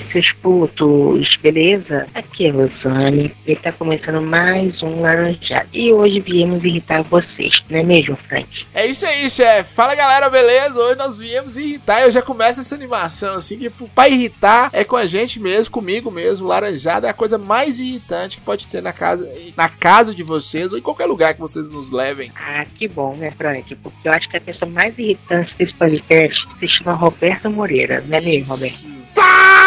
seus putos, beleza? Aqui é Rosane e tá começando mais um Laranjado. E hoje viemos irritar vocês, não é mesmo, Frank? É isso aí, chefe. Fala galera, beleza? Hoje nós viemos irritar. Eu já começo essa animação assim, que pra irritar é com a gente mesmo, comigo mesmo. Laranjada é a coisa mais irritante que pode ter na casa, na casa de vocês ou em qualquer lugar que vocês nos levem. Ah, que bom, né, Frank? Porque eu acho que a pessoa mais irritante desse podcast se chama Roberto Moreira, não é mesmo, Roberto? Fala,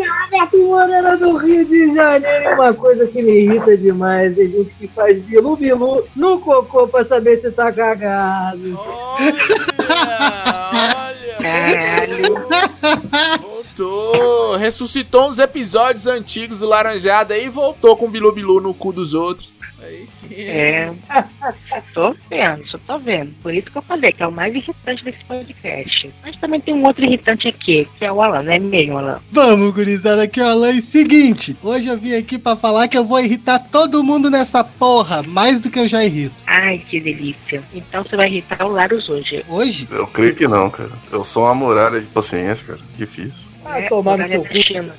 Roberto Moreira do Rio de Janeiro. E uma coisa que me irrita demais é gente que faz bilu-bilu no cocô pra saber se tá cagado. Olha, olha. Caralho. Voltou, ressuscitou uns episódios antigos do Laranjada aí e voltou com o Bilu Bilu no cu dos outros. Aí sim. É, tô vendo, só tô vendo. Por isso que eu falei que é o mais irritante desse podcast. Mas também tem um outro irritante aqui, que é o Alan, não é mesmo, Alan? Vamos, gurizada, aqui é o Alan. E seguinte, hoje eu vim aqui pra falar que eu vou irritar todo mundo nessa porra, mais do que eu já irrito. Ai, que delícia. Então você vai irritar o Larus hoje. Hoje? Eu creio que não, cara. Eu sou uma muralha de paciência, cara. Difícil. Ah, É, tomar no seu cu. China.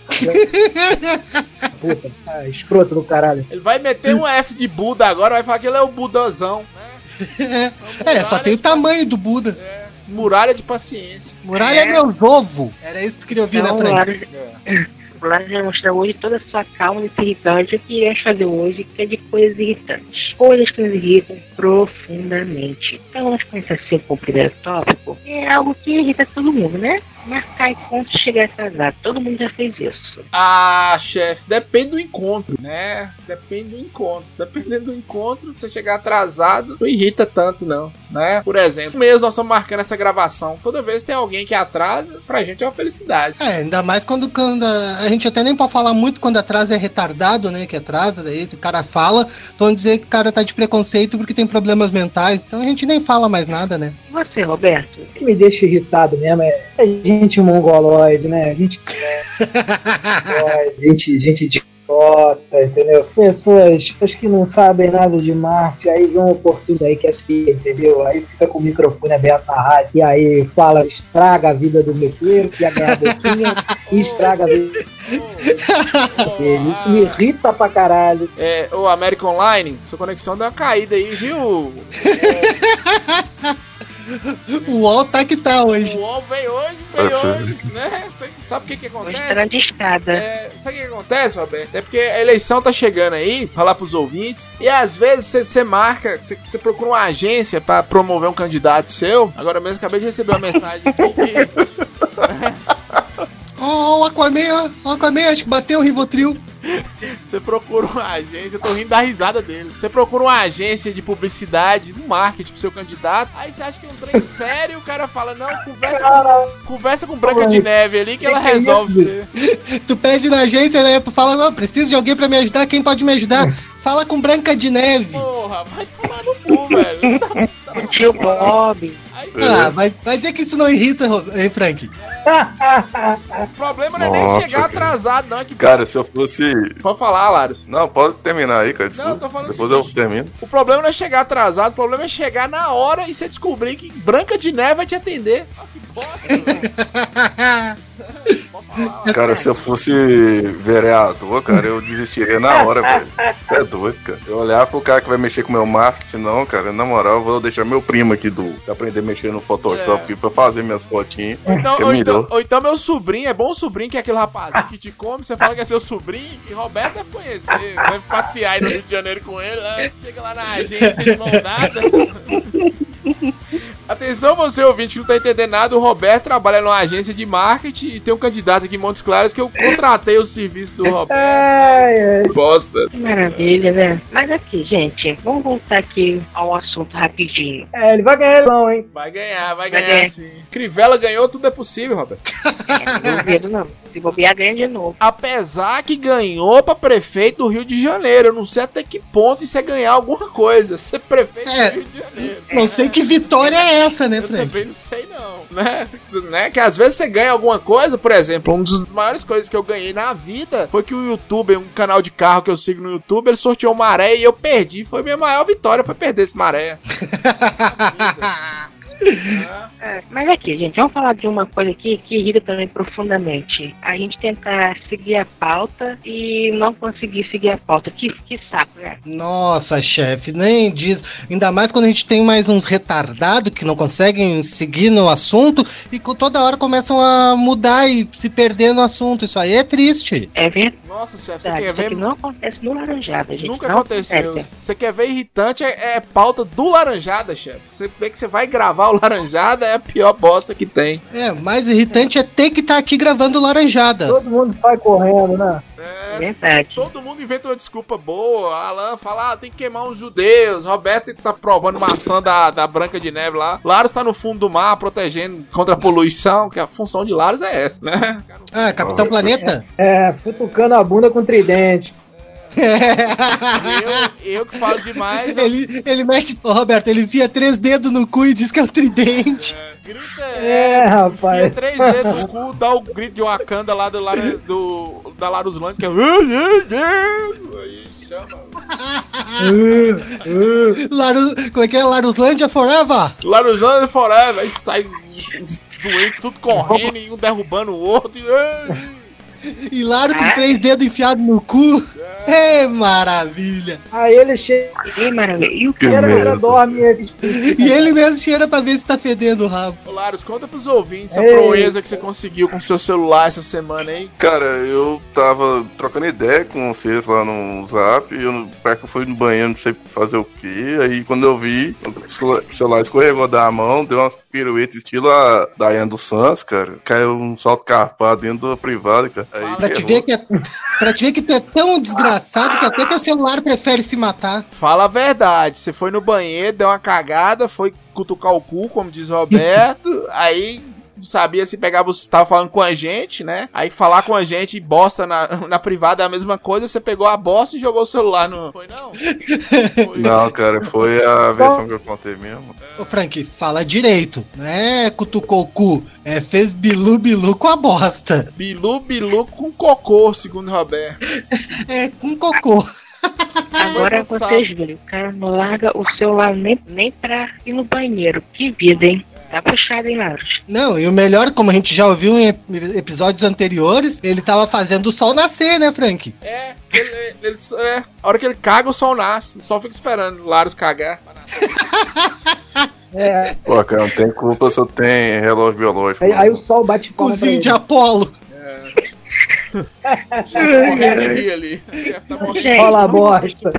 Puta, ah, escroto do caralho. Ele vai meter um S de Buda agora, vai falar que ele é o Budazão, né? É, só tem o tamanho do Buda. É, muralha de paciência. Muralha é meu ovo. Era isso que tu queria ouvir, né, Então, o Frank? Larus, o Larus vai mostrar hoje toda a sua calma nesse irritante. O que iremos fazer hoje que é de coisas irritantes. Coisas que nos irritam profundamente. Então vamos começar assim com o primeiro tópico. É algo que irrita todo mundo, né? Marcar encontro e chegar atrasado. Todo mundo já fez isso. Ah, chefe, depende do encontro, né? Depende do encontro. Dependendo do encontro, se você chegar atrasado, não irrita tanto, não, né? Por exemplo, mesmo nós estamos marcando essa gravação. Toda vez que tem alguém que atrasa, pra gente é uma felicidade. É, ainda mais quando, quando a, a gente até nem pode falar muito quando atrasa é retardado, né? Que atrasa, daí o cara fala, vão dizer que o cara tá de preconceito porque tem problemas mentais, então a gente nem fala mais nada, né? Você, Roberto? O que me deixa irritado mesmo é é gente mongoloide, né? Gente mongoloide, gente, gente idiota, entendeu? Pessoas, pessoas que não sabem nada de marketing, aí vê uma oportunidade aí que é assim, entendeu? Aí fica com o microfone aberto na rádio, e aí fala, estraga a vida do mequeiro, que ia ganhar boquinha, e estraga a vida dele. Isso me irrita pra caralho. É, o American Online, sua conexão deu uma caída aí, viu? O UOL tá que tá hoje. O UOL veio hoje, veio hoje, né? Sabe o que que acontece? É, sabe o que acontece, Roberto? É porque a eleição tá chegando aí, falar pros ouvintes, e às vezes você marca, você procura uma agência pra promover um candidato seu. Agora mesmo acabei de receber uma mensagem aqui que Ó, o Aquaman, ó, o Aquaman, acho que bateu o Rivotril. Você procura uma agência, eu tô rindo da risada dele. Você procura uma agência de publicidade, um marketing pro seu candidato, aí você acha que é um trem sério, o cara fala, não, conversa com, conversa com Branca de Neve ali que ela Que que é resolve você. Tu pede na agência, né? Fala, não, preciso de alguém pra me ajudar, quem pode me ajudar? Fala com Branca de Neve. Porra, vai tomar no cu, velho. O tio Bob. Ah, vai, vai dizer que isso não irrita, hein, Frank? O problema não é nem Nossa, chegar cara. atrasado, não. É que... Cara, se eu fosse. Pode falar, Laros. Não, pode terminar aí, cara. Não, Desculpa. eu tô falando Depois seguinte. eu termino. O problema não é chegar atrasado, o problema é chegar na hora e você descobrir que Branca de Neve vai te atender. Ah, que bosta, velho. Cara, se eu fosse vereador, cara, eu desistiria na hora, velho. Você é doido, cara. Eu olhar pro cara que vai mexer com meu marketing, não, cara. Na moral, eu vou deixar meu primo aqui do aprender a mexer no Photoshop É. aqui pra fazer minhas fotinhas. Então, é ou, então, ou então meu sobrinho, é bom sobrinho que é aquele rapazinho que te come, você fala que é seu sobrinho, e Roberto deve conhecer, deve passear aí no Rio de Janeiro com ele, né? chega lá na agência de mão dada. Atenção você ouvinte que não tá entendendo nada, o Roberto trabalha numa agência de marketing e tem um candidato aqui em Montes Claros que eu contratei o serviço do Roberto. Ai, ai. Bosta. Que maravilha, né? Mas aqui, gente, vamos voltar aqui ao assunto rapidinho. É, ele vai ganhar não, hein? Vai ganhar, vai Vai ganhar ganhar. sim. Crivella ganhou, tudo é possível, Roberto. É, não não. Se bobear, ganha de novo. Apesar que ganhou pra prefeito do Rio de Janeiro. Eu não sei até que ponto isso é ganhar alguma coisa. Ser prefeito É. do Rio de Janeiro. Não sei que vitória é essa, né, Eu Frank? também não sei não, né? Né? Que às vezes você ganha alguma coisa, por exemplo, uma das maiores coisas que eu ganhei na vida foi que o YouTube, um canal de carro que eu sigo no YouTube, ele sorteou maré e eu perdi. Foi minha maior vitória, foi perder esse maré. É, mas aqui, gente, vamos falar de uma coisa aqui que irrita também profundamente. A gente tentar seguir a pauta e não conseguir seguir a pauta. Que, que saco, né? Nossa, chefe, nem diz. Ainda mais quando a gente tem mais uns retardados que não conseguem seguir no assunto e com toda hora começam a mudar e se perder no assunto. Isso aí é triste. É verdade. Nossa, chefe, você Isso quer ver? aqui não acontece no Laranjada, gente. Nunca não aconteceu. acontece. Você quer ver irritante, é, é pauta do Laranjada, chefe. Você vê que você vai gravar o Laranjada, é a pior bosta que tem. É, mais irritante é ter que estar aqui gravando laranjada. Todo mundo sai correndo, né? É É, verdade. todo mundo inventa uma desculpa boa. Alan fala, ah, tem que queimar os judeus. Roberto tá provando maçã da, da Branca de Neve lá. Laros tá no fundo do mar, protegendo contra a poluição, que a função de Laros é essa, né? Ah, Capitão Planeta? É, futucando a bunda com tridente. Eu, eu que falo demais, eu- ele, ele mete. Ô, Roberto, ele via três dedos no cu e diz que é o tridente. grita, É, Enfia rapaz. três dedos no cu, dá o grito de Wakanda lá do, do da Laruslândia, que é. Aí chama. Larus, como é que é? Laruslândia Forever? Laruslândia Forever, aí sai os doentes tudo correndo e um derrubando o outro. E, E Laro com Ah. três dedos enfiados no cu. É maravilha. Aí ele chega, Ih, maravilha. E o Que era, merda. era dorme. ele- E ele mesmo cheira pra ver se tá fedendo o rabo. Ô, Larus, conta pros ouvintes a Ei. proeza que você conseguiu com seu celular essa semana aí. Cara, eu tava trocando ideia com vocês lá no zap, e eu perto que eu fui no banheiro, não sei fazer o que. Aí quando eu vi, o celular escorregou da mão, deu umas piruetas estilo a Dayane dos Santos, cara. Caiu um salto carpado dentro da privada, cara. Aí Pra te, ver que é, pra te ver que tu é tão desgraçado que até teu celular prefere se matar. Fala a verdade, você foi no banheiro, deu uma cagada, foi cutucar o cu, como diz o Roberto, aí não sabia se pegava, você tava falando com a gente, né? Aí falar com a gente e bosta na, na privada é a mesma coisa, você pegou a bosta e jogou o celular no. Foi não? Foi. Não, cara, foi a versão que eu contei mesmo. Ô Frank, fala direito. Não é cutucou o cu, é fez bilu bilu com a bosta. Bilu, bilu com cocô, segundo o Roberto. É com cocô. Agora vocês viram, o cara não larga o celular nem, nem pra ir no banheiro. Que vida, hein? Tá puxado, hein, Laros? Não, e o melhor, como a gente já ouviu em ep- episódios anteriores, ele tava fazendo o sol nascer, né, Frank? É, ele, ele- é, a hora que ele caga, o sol nasce. O sol fica esperando o Larus cagar. É, Pô, cara, não tem culpa se eu tenho relógio biológico. aí, aí o sol bate Cozinho de Apolo. Rir ali. O chefe tá morrendo. Gente, Rola a vamos voltar bosta.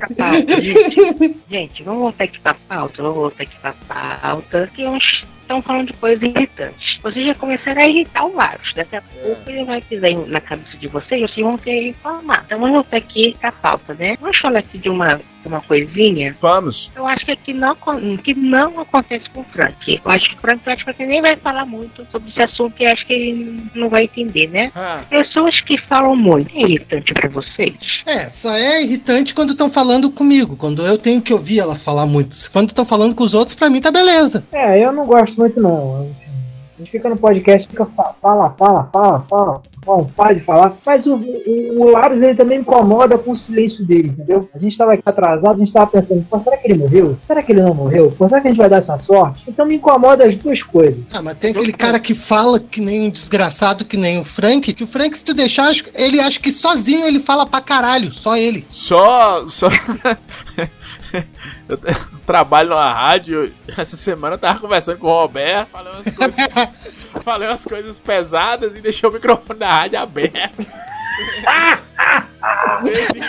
gente. Gente, vamos voltar aqui pra pauta, vamos voltar aqui pra pauta. Que uns estão falando de coisas irritantes. Vocês já começaram a irritar o Laros. Daqui a pouco ele vai pisar na cabeça de vocês e vocês vão ter que informar. Então vamos voltar aqui pra pauta, né? Vamos falar aqui de uma, uma coisinha Vamos. Eu acho que aqui não, que não acontece com o Frank. Eu acho que o Frank praticamente nem vai falar muito sobre esse assunto e acho que ele não vai entender, né? Ah, Pessoas que falam muito é irritante pra vocês. É, só é irritante quando estão falando comigo, quando eu tenho que ouvir elas falar muito. Quando estão falando com os outros, pra mim tá beleza. É, eu não gosto muito não. assim. a gente fica no podcast, fica fa- fala, fala, fala, fala, fala, para de falar. Mas o, o, o Laros ele também me incomoda com o silêncio dele, entendeu? A gente tava aqui atrasado, a gente tava pensando, pô, será que ele morreu? Será que ele não morreu? Pô, será que a gente vai dar essa sorte? Então me incomoda as duas coisas. Ah, mas tem aquele cara que fala que nem um desgraçado, que nem o Frank, que o Frank, se tu deixar, acho- ele acha que sozinho ele fala pra caralho, só ele. só. só... eu trabalho numa rádio. Essa semana eu tava conversando com o Roberto. Falei umas coisas, falei umas coisas pesadas e deixei o microfone da rádio aberto. Desde,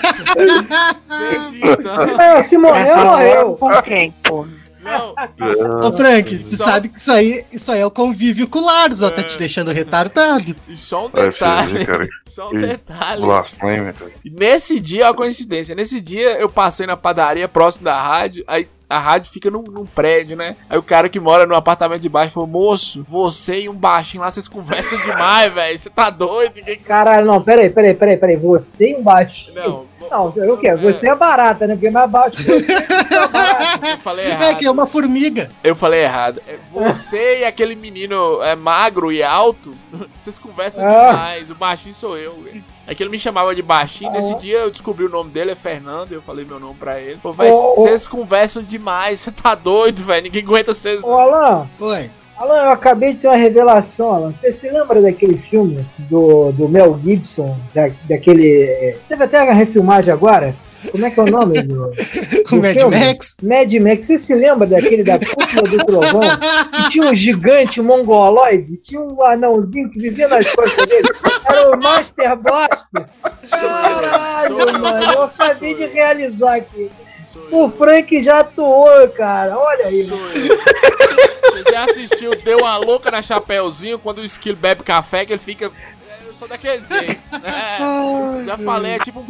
desde então. É, se morreu, morreu. Com quem, pô? Não, Ô Frank, tu Só- sabe que isso aí, isso aí é o convívio com o Laros, ó, tá É. te deixando retardado. e só um ser, detalhe. cara. Só um Que detalhe. Blasfêmia, cara. E nesse dia, ó a coincidência, nesse dia eu passei na padaria próximo da rádio, aí a rádio fica num, num prédio, né? Aí o cara que mora no apartamento de baixo falou, moço, você e um baixinho lá, vocês conversam demais, velho, você tá doido? Ninguém... Caralho, não, peraí, peraí, peraí, peraí. Você embaixo. Não, Não, o quê? Você é barata, né? Porque é mais baixo que eu. é barata. Eu falei É errado. que é uma formiga. Eu falei errado. É Você e aquele menino é magro e alto, vocês conversam Ah. demais. O baixinho sou eu. velho. É que ele me chamava de baixinho. Nesse Ah. dia eu descobri o nome dele, é Fernando. Eu falei meu nome pra ele. Pô, vocês conversam demais. Você tá doido, velho. Ninguém aguenta vocês. Ô, Alan, Oi. Alan, eu acabei de ter uma revelação, Alan. Você se lembra daquele filme do, do Mel Gibson? Da, daquele. Teve até a refilmagem agora? Como é que é o nome do. O Mad filme? Max. Mad Max. Você se lembra daquele da cúpula do trovão? Que tinha um gigante mongoloide? Tinha um anãozinho que vivia nas costas dele? Era o Master Blaster. Caralho, mano. Eu acabei de realizar aqui. O. Frank já atuou, cara. Olha aí. Você já assistiu Deu uma louca na Chapeuzinho quando o esquilo bebe café que ele fica. "É, Eu sou daquele jeito. É, já falei, é tipo um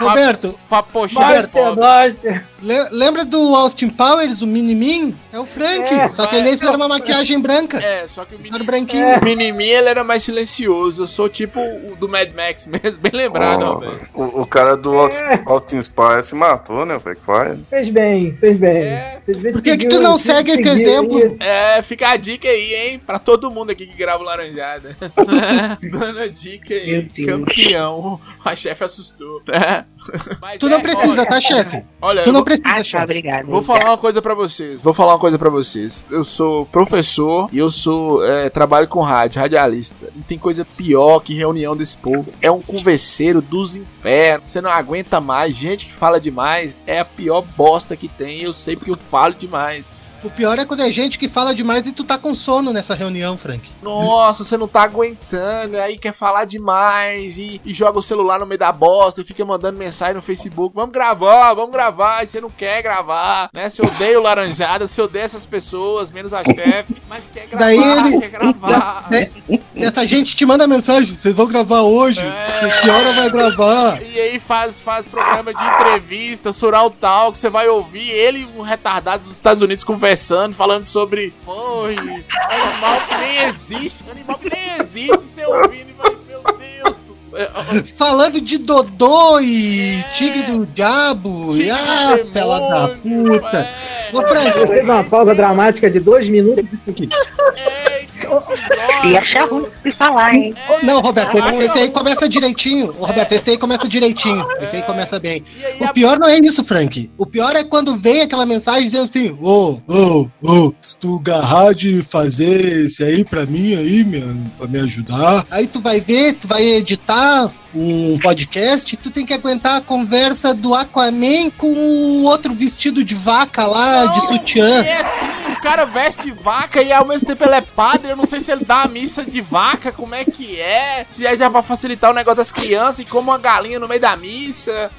Roberto, pobre. Blaster. le- lembra do Austin Powers, o Minimin? É o Frank. É. só que ele fizeram uma maquiagem branca. É, só que o Era menino. branquinho. É. O Minimin ele era mais silencioso. Eu sou tipo o do Mad Max mesmo, bem lembrado, velho. o, o cara do Austin, Austin Spy se matou, né, velho? Pai. Fez bem, fez bem. É. Por que que tu não segue esse exemplo? isso. É, fica a dica aí, hein? Pra todo mundo aqui que grava o Laranjada. Dando a dica aí. Campeão. A chefe assustou. Mas Tu não é, precisa, olha, tá, chefe? Olha, Tu eu não vou- precisa, Ah, tá, chefe. obrigado. Vou falar uma coisa pra vocês. Vou falar uma coisa pra vocês. Eu sou professor e eu sou é, trabalho com rádio, radialista. E tem coisa pior que reunião desse povo. É um converseiro dos infernos. Você não aguenta mais. Gente que fala demais é a pior bosta que tem. Eu sei porque eu falo demais. O pior é quando é gente que fala demais e tu tá com sono nessa reunião, Frank. Nossa, você não tá aguentando. Aí quer falar demais e, e joga o celular no meio da bosta e fica mandando mensagem no Facebook. Vamos gravar, vamos gravar. E você não quer gravar, né? Você odeia o laranjada, você odeia essas pessoas, menos a chefe. Mas quer gravar, Daí ele- quer gravar. É, essa gente te manda mensagem, vocês vão gravar hoje? É. Que hora vai gravar? E aí faz, faz programa de entrevista, Sural Talk, você vai ouvir ele, um retardado dos Estados Unidos, conversando, falando sobre foi, animal que nem existe, animal que nem existe, você ouvindo e vai, meu Deus do céu. Falando de Dodô e É. Tigre do Diabo. Tigre e ah, do fela da puta. é. Você fez uma pausa dramática de dois minutos e isso aqui. É. E achar ruim de se falar, hein? Não, Roberto, acho- esse aí começa direitinho. Ô, Roberto, esse aí começa direitinho. Esse aí começa bem. O pior não é isso, Frank. O pior é quando vem aquela mensagem dizendo assim: Ô, ô, ô, se tu garrar de fazer esse aí pra mim aí, meu, pra me ajudar. Aí tu vai ver, tu vai editar um podcast, tu tem que aguentar a conversa do Aquaman com o outro vestido de vaca lá, de sutiã. O cara veste vaca e ao mesmo tempo ele é padre. Eu não sei se ele dá a missa de vaca, como é que é. Se é já pra facilitar o negócio das crianças e como uma galinha no meio da missa.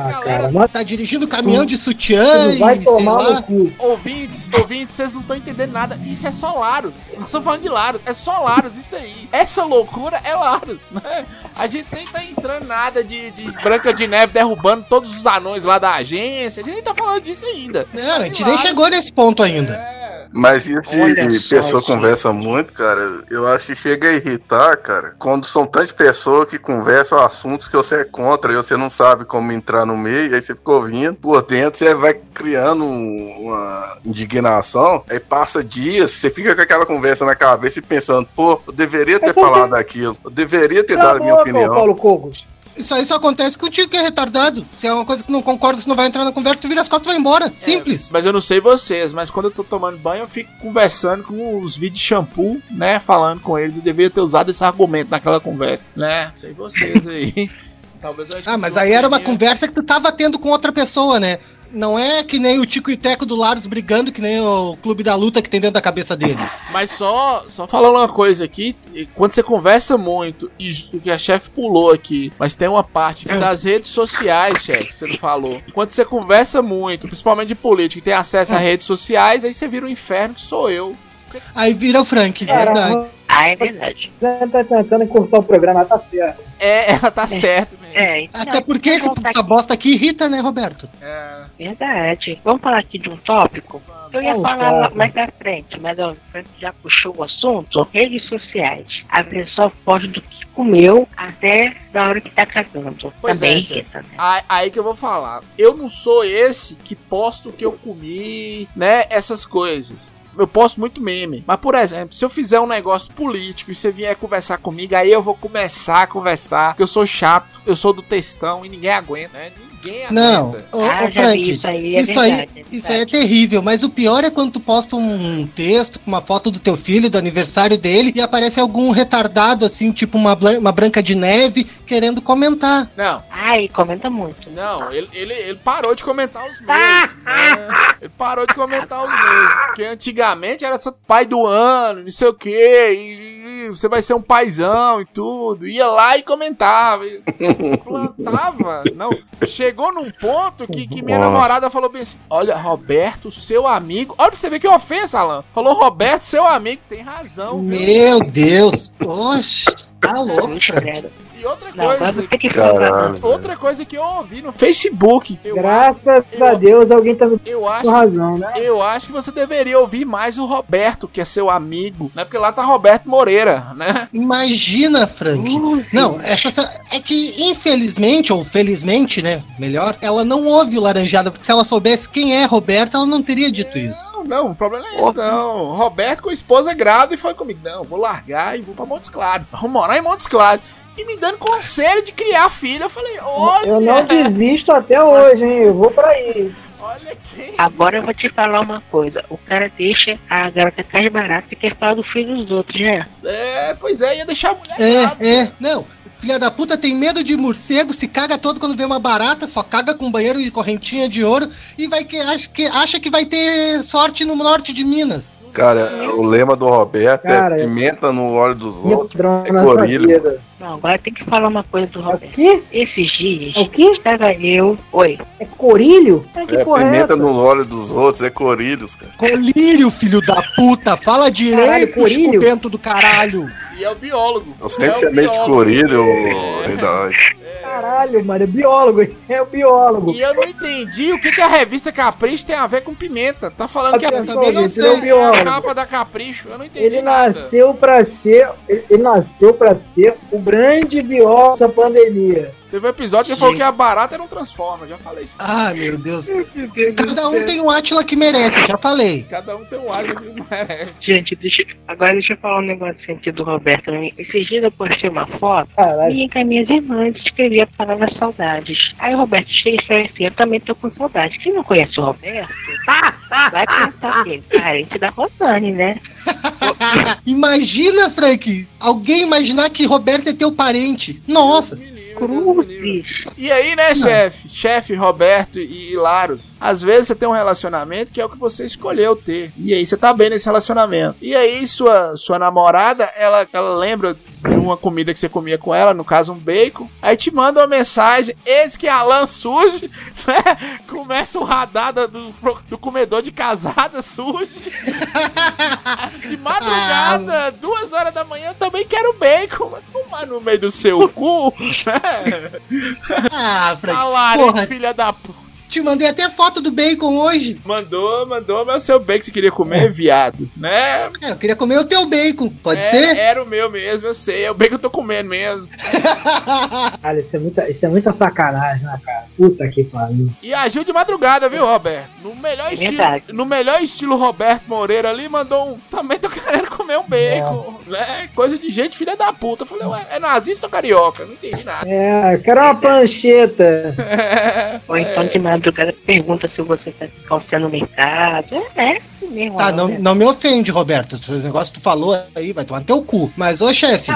Ah, galera- cara, mas Tá dirigindo caminhão de sutiã não e vai sei tomar lá. no cu. Ouvintes, ouvintes, vocês não estão entendendo nada. Isso é só Laros. Nós estamos falando de Laros. É só Laros, isso aí. Essa loucura é Laros, né? A gente nem tá entrando nada de, de Branca de Neve derrubando todos os anões lá da agência. A gente nem tá falando disso ainda. Não, a gente nem chegou nesse ponto ainda. É. Mas isso de Olha só, pessoa gente. conversa muito, cara, eu acho que chega a irritar, cara, quando são tantas pessoas que conversam assuntos que você é contra e você não sabe como entrar no meio, aí você fica ouvindo, por dentro você vai criando uma indignação, aí passa dias, você fica com aquela conversa na cabeça e pensando, pô, eu deveria ter É falado aquilo, eu deveria ter Cala dado a minha boca, opinião. Paulo Cogos. Isso aí só acontece contigo que é retardado. Se é uma coisa que não concorda, você não vai entrar na conversa, tu vira as costas e vai embora. Simples. Mas eu não sei vocês, mas quando eu tô tomando banho, eu fico conversando com os vídeos de shampoo, né? Falando com eles. Eu deveria ter usado esse argumento naquela conversa, né? Não sei vocês aí. Talvez eu Ah, mas aí era uma conversa que tu tava tendo com outra pessoa, né? Não é que nem o Tico e Teco do Laros brigando, que nem o clube da luta que tem dentro da cabeça dele. Mas só, só falando uma coisa aqui, e quando você conversa muito, e o que a chefe pulou aqui, mas tem uma parte que é das redes sociais, chefe, que você não falou. Quando você conversa muito, principalmente de política, e tem acesso a redes sociais, aí você vira um inferno que sou eu. Você- Aí vira o Frank, verdade. Ah, é verdade. você tá tentando encurtar o programa, tá certo. É, ela tá certa mesmo. É, então, Até porque esse, essa bosta aqui irrita, né, Roberto? É, Verdade. Vamos falar aqui de um tópico. Eu ia É falar mais pra frente, mas ó, já puxou o assunto. Redes sociais. A pessoa pode do que comeu até da hora que tá cagando. Pois Também é, irrita, né? Aí, aí que eu vou falar. Eu não sou esse que posto o que eu comi, né? Essas coisas. Eu posto muito meme. Mas, por exemplo, se eu fizer um negócio político e você vier conversar comigo, aí eu vou começar a conversar. Porque eu sou chato, eu sou do textão e ninguém aguenta, né? Ninguém aguenta. Não, ô, Ah, Frank, isso aí, é isso aí, verdade, é isso aí é terrível, mas o pior é quando tu posta um texto, uma foto do teu filho, do aniversário dele, e aparece algum retardado, assim, tipo uma, uma branca de neve, querendo comentar. Não, Ai, comenta muito. não, ele, ele, ele parou de comentar os meus. né? Ele parou de comentar os meus. Porque antigamente era só pai do ano, não sei o quê. E, e você vai ser um paizão e tudo. Ia lá e comentava. e plantava. Não. Chegou num ponto que, que minha Nossa. namorada falou bem assim: Olha, Roberto, seu amigo. Olha pra você ver que ofensa, Alan. Falou, Roberto, seu amigo, tem razão, viu? Meu Deus! Oxe, tá louco, credo. E outra Não, coisa. que Caralho. Outra coisa que eu ouvi no Facebook. Eu, Graças eu- a Deus alguém tá eu com acho razão, né? Eu acho que você deveria ouvir mais o Roberto, que é seu amigo, né? Porque lá tá Roberto Moreira, né? Imagina, Frank. Não, essa é que infelizmente ou felizmente, né, melhor, ela não ouve o Laranjada, porque se ela soubesse quem é Roberto, ela não teria dito isso. Não, não, o problema é esse, não. Roberto com a esposa grávida e foi comigo. Não, vou largar e vou pra Montes Claros. Vou morar em Montes Claros. E me dando conselho de criar filho. Eu falei, olha, Eu não desisto até hoje, hein? Eu vou pra aí. olha quem. Agora eu vou te falar uma coisa. O cara deixa a garota cai barata e quer falar do filho dos outros, né? É, pois é, ia deixar a mulher É, é, não. Filha da puta tem medo de morcego, se caga todo quando vê uma barata, só caga com banheiro de correntinha de ouro e vai que acha, que acha que vai ter sorte no norte de Minas. Cara, o lema do Roberto Cara, é pimenta no óleo dos outros. é corilho. Não, agora tem que falar uma coisa do É o Roberto. quê? Esses dias, É o quê? estava eu. Oi. É corilho? É que É é pimenta no óleo dos outros, é corilhos, cara. Colírio, filho da puta, fala direito, corilho. Bento do caralho. E é o biólogo. Eu sempre é chamei de corilho, É. ô, rei da noite. Caralho, mano, é biólogo, é o biólogo. E eu não entendi o que, que a revista Capricho tem a ver com pimenta. Tá falando que a também não ele é sei. um a biólogo. capa da Capricho. Eu não entendi Ele nada. nasceu pra ser, ele ele nasceu para ser o grande biólogo dessa pandemia. Teve um episódio que ele falou que a barata era um Transformer. Já falei isso. Ah, meu Deus. Cada um tem um Átila que merece, já falei. Cada um tem um alho que merece. Gente, deixa, agora deixa eu falar um negócio aqui do Roberto. Esses dias eu postei uma foto Caralho. e com as minhas irmãs escrevi a palavra saudades. Aí o Roberto chega e escreve assim, eu também tô com saudade. Quem não conhece o Roberto, vai pensar ele é parente da Rosane, né? Imagina, Frank, alguém imaginar que Roberto é teu parente. Nossa. Cruzes. E aí, né, chefe? Chefe Roberto e Laros. Às vezes você tem um relacionamento que é o que você escolheu ter. E aí você tá bem nesse relacionamento. E aí sua, sua namorada, ela, ela lembra de uma comida que você comia com ela, no caso um bacon. Aí te manda uma mensagem, eis que Alan surge, né? Começa o radada do, do comedor de casada surge. De madrugada, duas horas da manhã, também quero bacon. Mas tomar no meio do seu cu, né? Ah, Frank. A Lari, Porra. filha da puta. Te mandei até foto do bacon hoje. Mandou, mandou, mas o seu bacon você queria comer, viado, né? É, eu queria comer o teu bacon. Pode É, ser? Era o meu mesmo, eu sei. É o bacon que eu tô comendo mesmo. Cara, isso é muita, isso é muita sacanagem, né, cara? Puta que pariu. E agiu de madrugada, viu, Roberto? No melhor É estilo, no melhor estilo Roberto Moreira ali, mandou um. Também tô querendo comer um bacon, né? Coisa de gente filha da puta. Eu falei, ué, é nazista ou carioca? Não entendi nada. É, eu quero uma pancheta. Ou então de madrugada pergunta se você tá calçando no mercado. É, é assim mesmo. Tá, né? não, não me ofende, Roberto. O negócio que tu falou aí vai tomar no teu cu. Mas, ô chefe,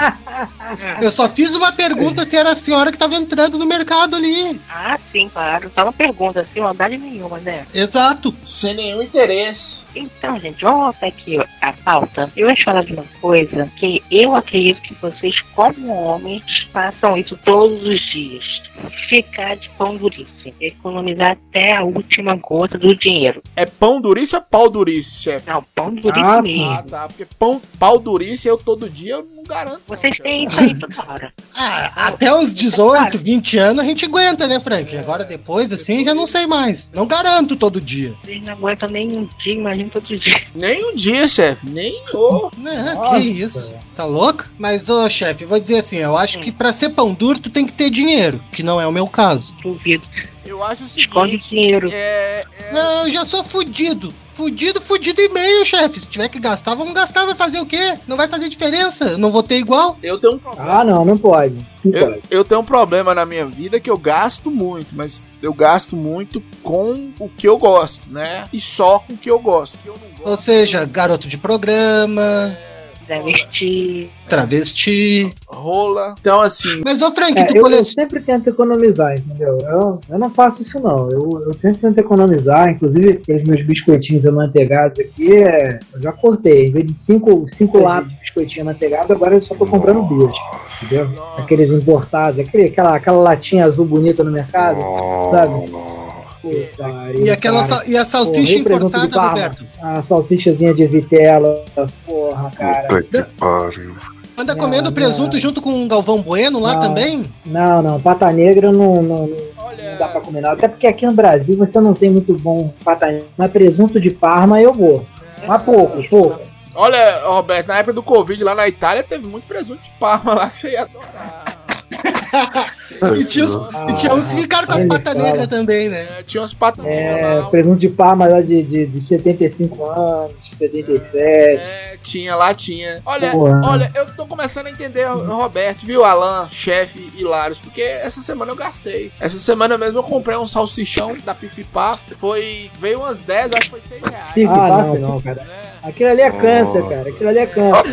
eu só fiz uma pergunta se era a senhora que tava entrando no mercado ali. Ah, sim, claro. Só uma pergunta, sem maldade nenhuma, né? Exato. Sem nenhum interesse. Então, gente, vamos voltar aqui a pauta. Eu ia falar de uma coisa que eu acredito que vocês, como homens, façam isso todos os dias. Ficar de pão duríssimo. Economizar até a última gota do dinheiro. É pão durício ou é pau durício, chefe? Não, pão duríssimo Ah, mesmo. Ah, tá. Porque pão, pau durício eu todo dia eu garanto. não, Vocês têm isso aí toda hora. Ah, até uns 18, 20 anos a gente aguenta, né, Frank? Agora depois, assim, já não sei mais. Não garanto todo dia. Vocês não aguentam nem um dia, imagina todo dia. Nem um dia, chefe. Nem. Ô, Né, Nossa. que isso. Tá louco? Mas, ô, chefe, vou dizer assim, eu acho que pra ser pão duro tu tem que ter dinheiro, que não é o meu caso. Duvido. eu acho o Esconde seguinte. dinheiro. É, é, Não, eu já sou fudido. Fudido, fudido e meio, chefe. Se tiver que gastar, vamos gastar. Vai fazer o quê? Não vai fazer diferença. Eu Não vou ter igual. eu tenho um problema. Ah, não, não pode. Não Eu, pode. eu tenho um problema na minha vida que eu gasto muito, mas eu gasto muito com o que eu gosto, né? E só com o que eu gosto. Que eu não gosto, Ou seja, garoto de programa, Travesti. travesti. rola. Então, assim, Mas, ô, Frank, É, tu eu, eu coleciona. sempre tento economizar, entendeu? Eu, eu não faço isso, não. Eu, eu sempre tento economizar. Inclusive, aqueles meus biscoitinhos amanteigados aqui, é, eu já cortei. Em vez de cinco, cinco latas de biscoitinho amanteigado, agora eu só tô comprando duas. Entendeu? nossa, Aqueles importados, aquele, aquela, aquela latinha azul bonita no mercado. Sabe? E, aquela, cara. e a salsicha Porra, de importada, Parma? Roberto? A salsichazinha de vitela. Porra, cara. Puta que pariu. Anda Não, comendo não. presunto junto com o Galvão Bueno lá Não. também? Não, não. Pata negra não, não, não olha, dá pra comer não. Até porque aqui no Brasil você não tem muito bom pata negra. Mas presunto de Parma eu vou. Mas pouco, pouco. olha, Roberto, na época do Covid lá na Itália teve muito presunto de parma lá que você ia adorar. E tinha os, Ah, e tinha uns que ficaram com as olha patas negras também, né? É, tinha umas patas É, negras lá. presunto de Parma lá de, de, de 75 anos, 77. É, tinha, lá tinha. Olha, Porra. olha, eu tô começando a entender o Roberto, viu, Alan, chefe e Laros, porque essa semana eu gastei. Essa semana mesmo eu comprei um salsichão da Pifipaf, foi, veio umas 10, eu acho que foi 6 reais. Né? ah, não, não, cara. Aquilo ali é câncer, cara. Aquilo ali é câncer.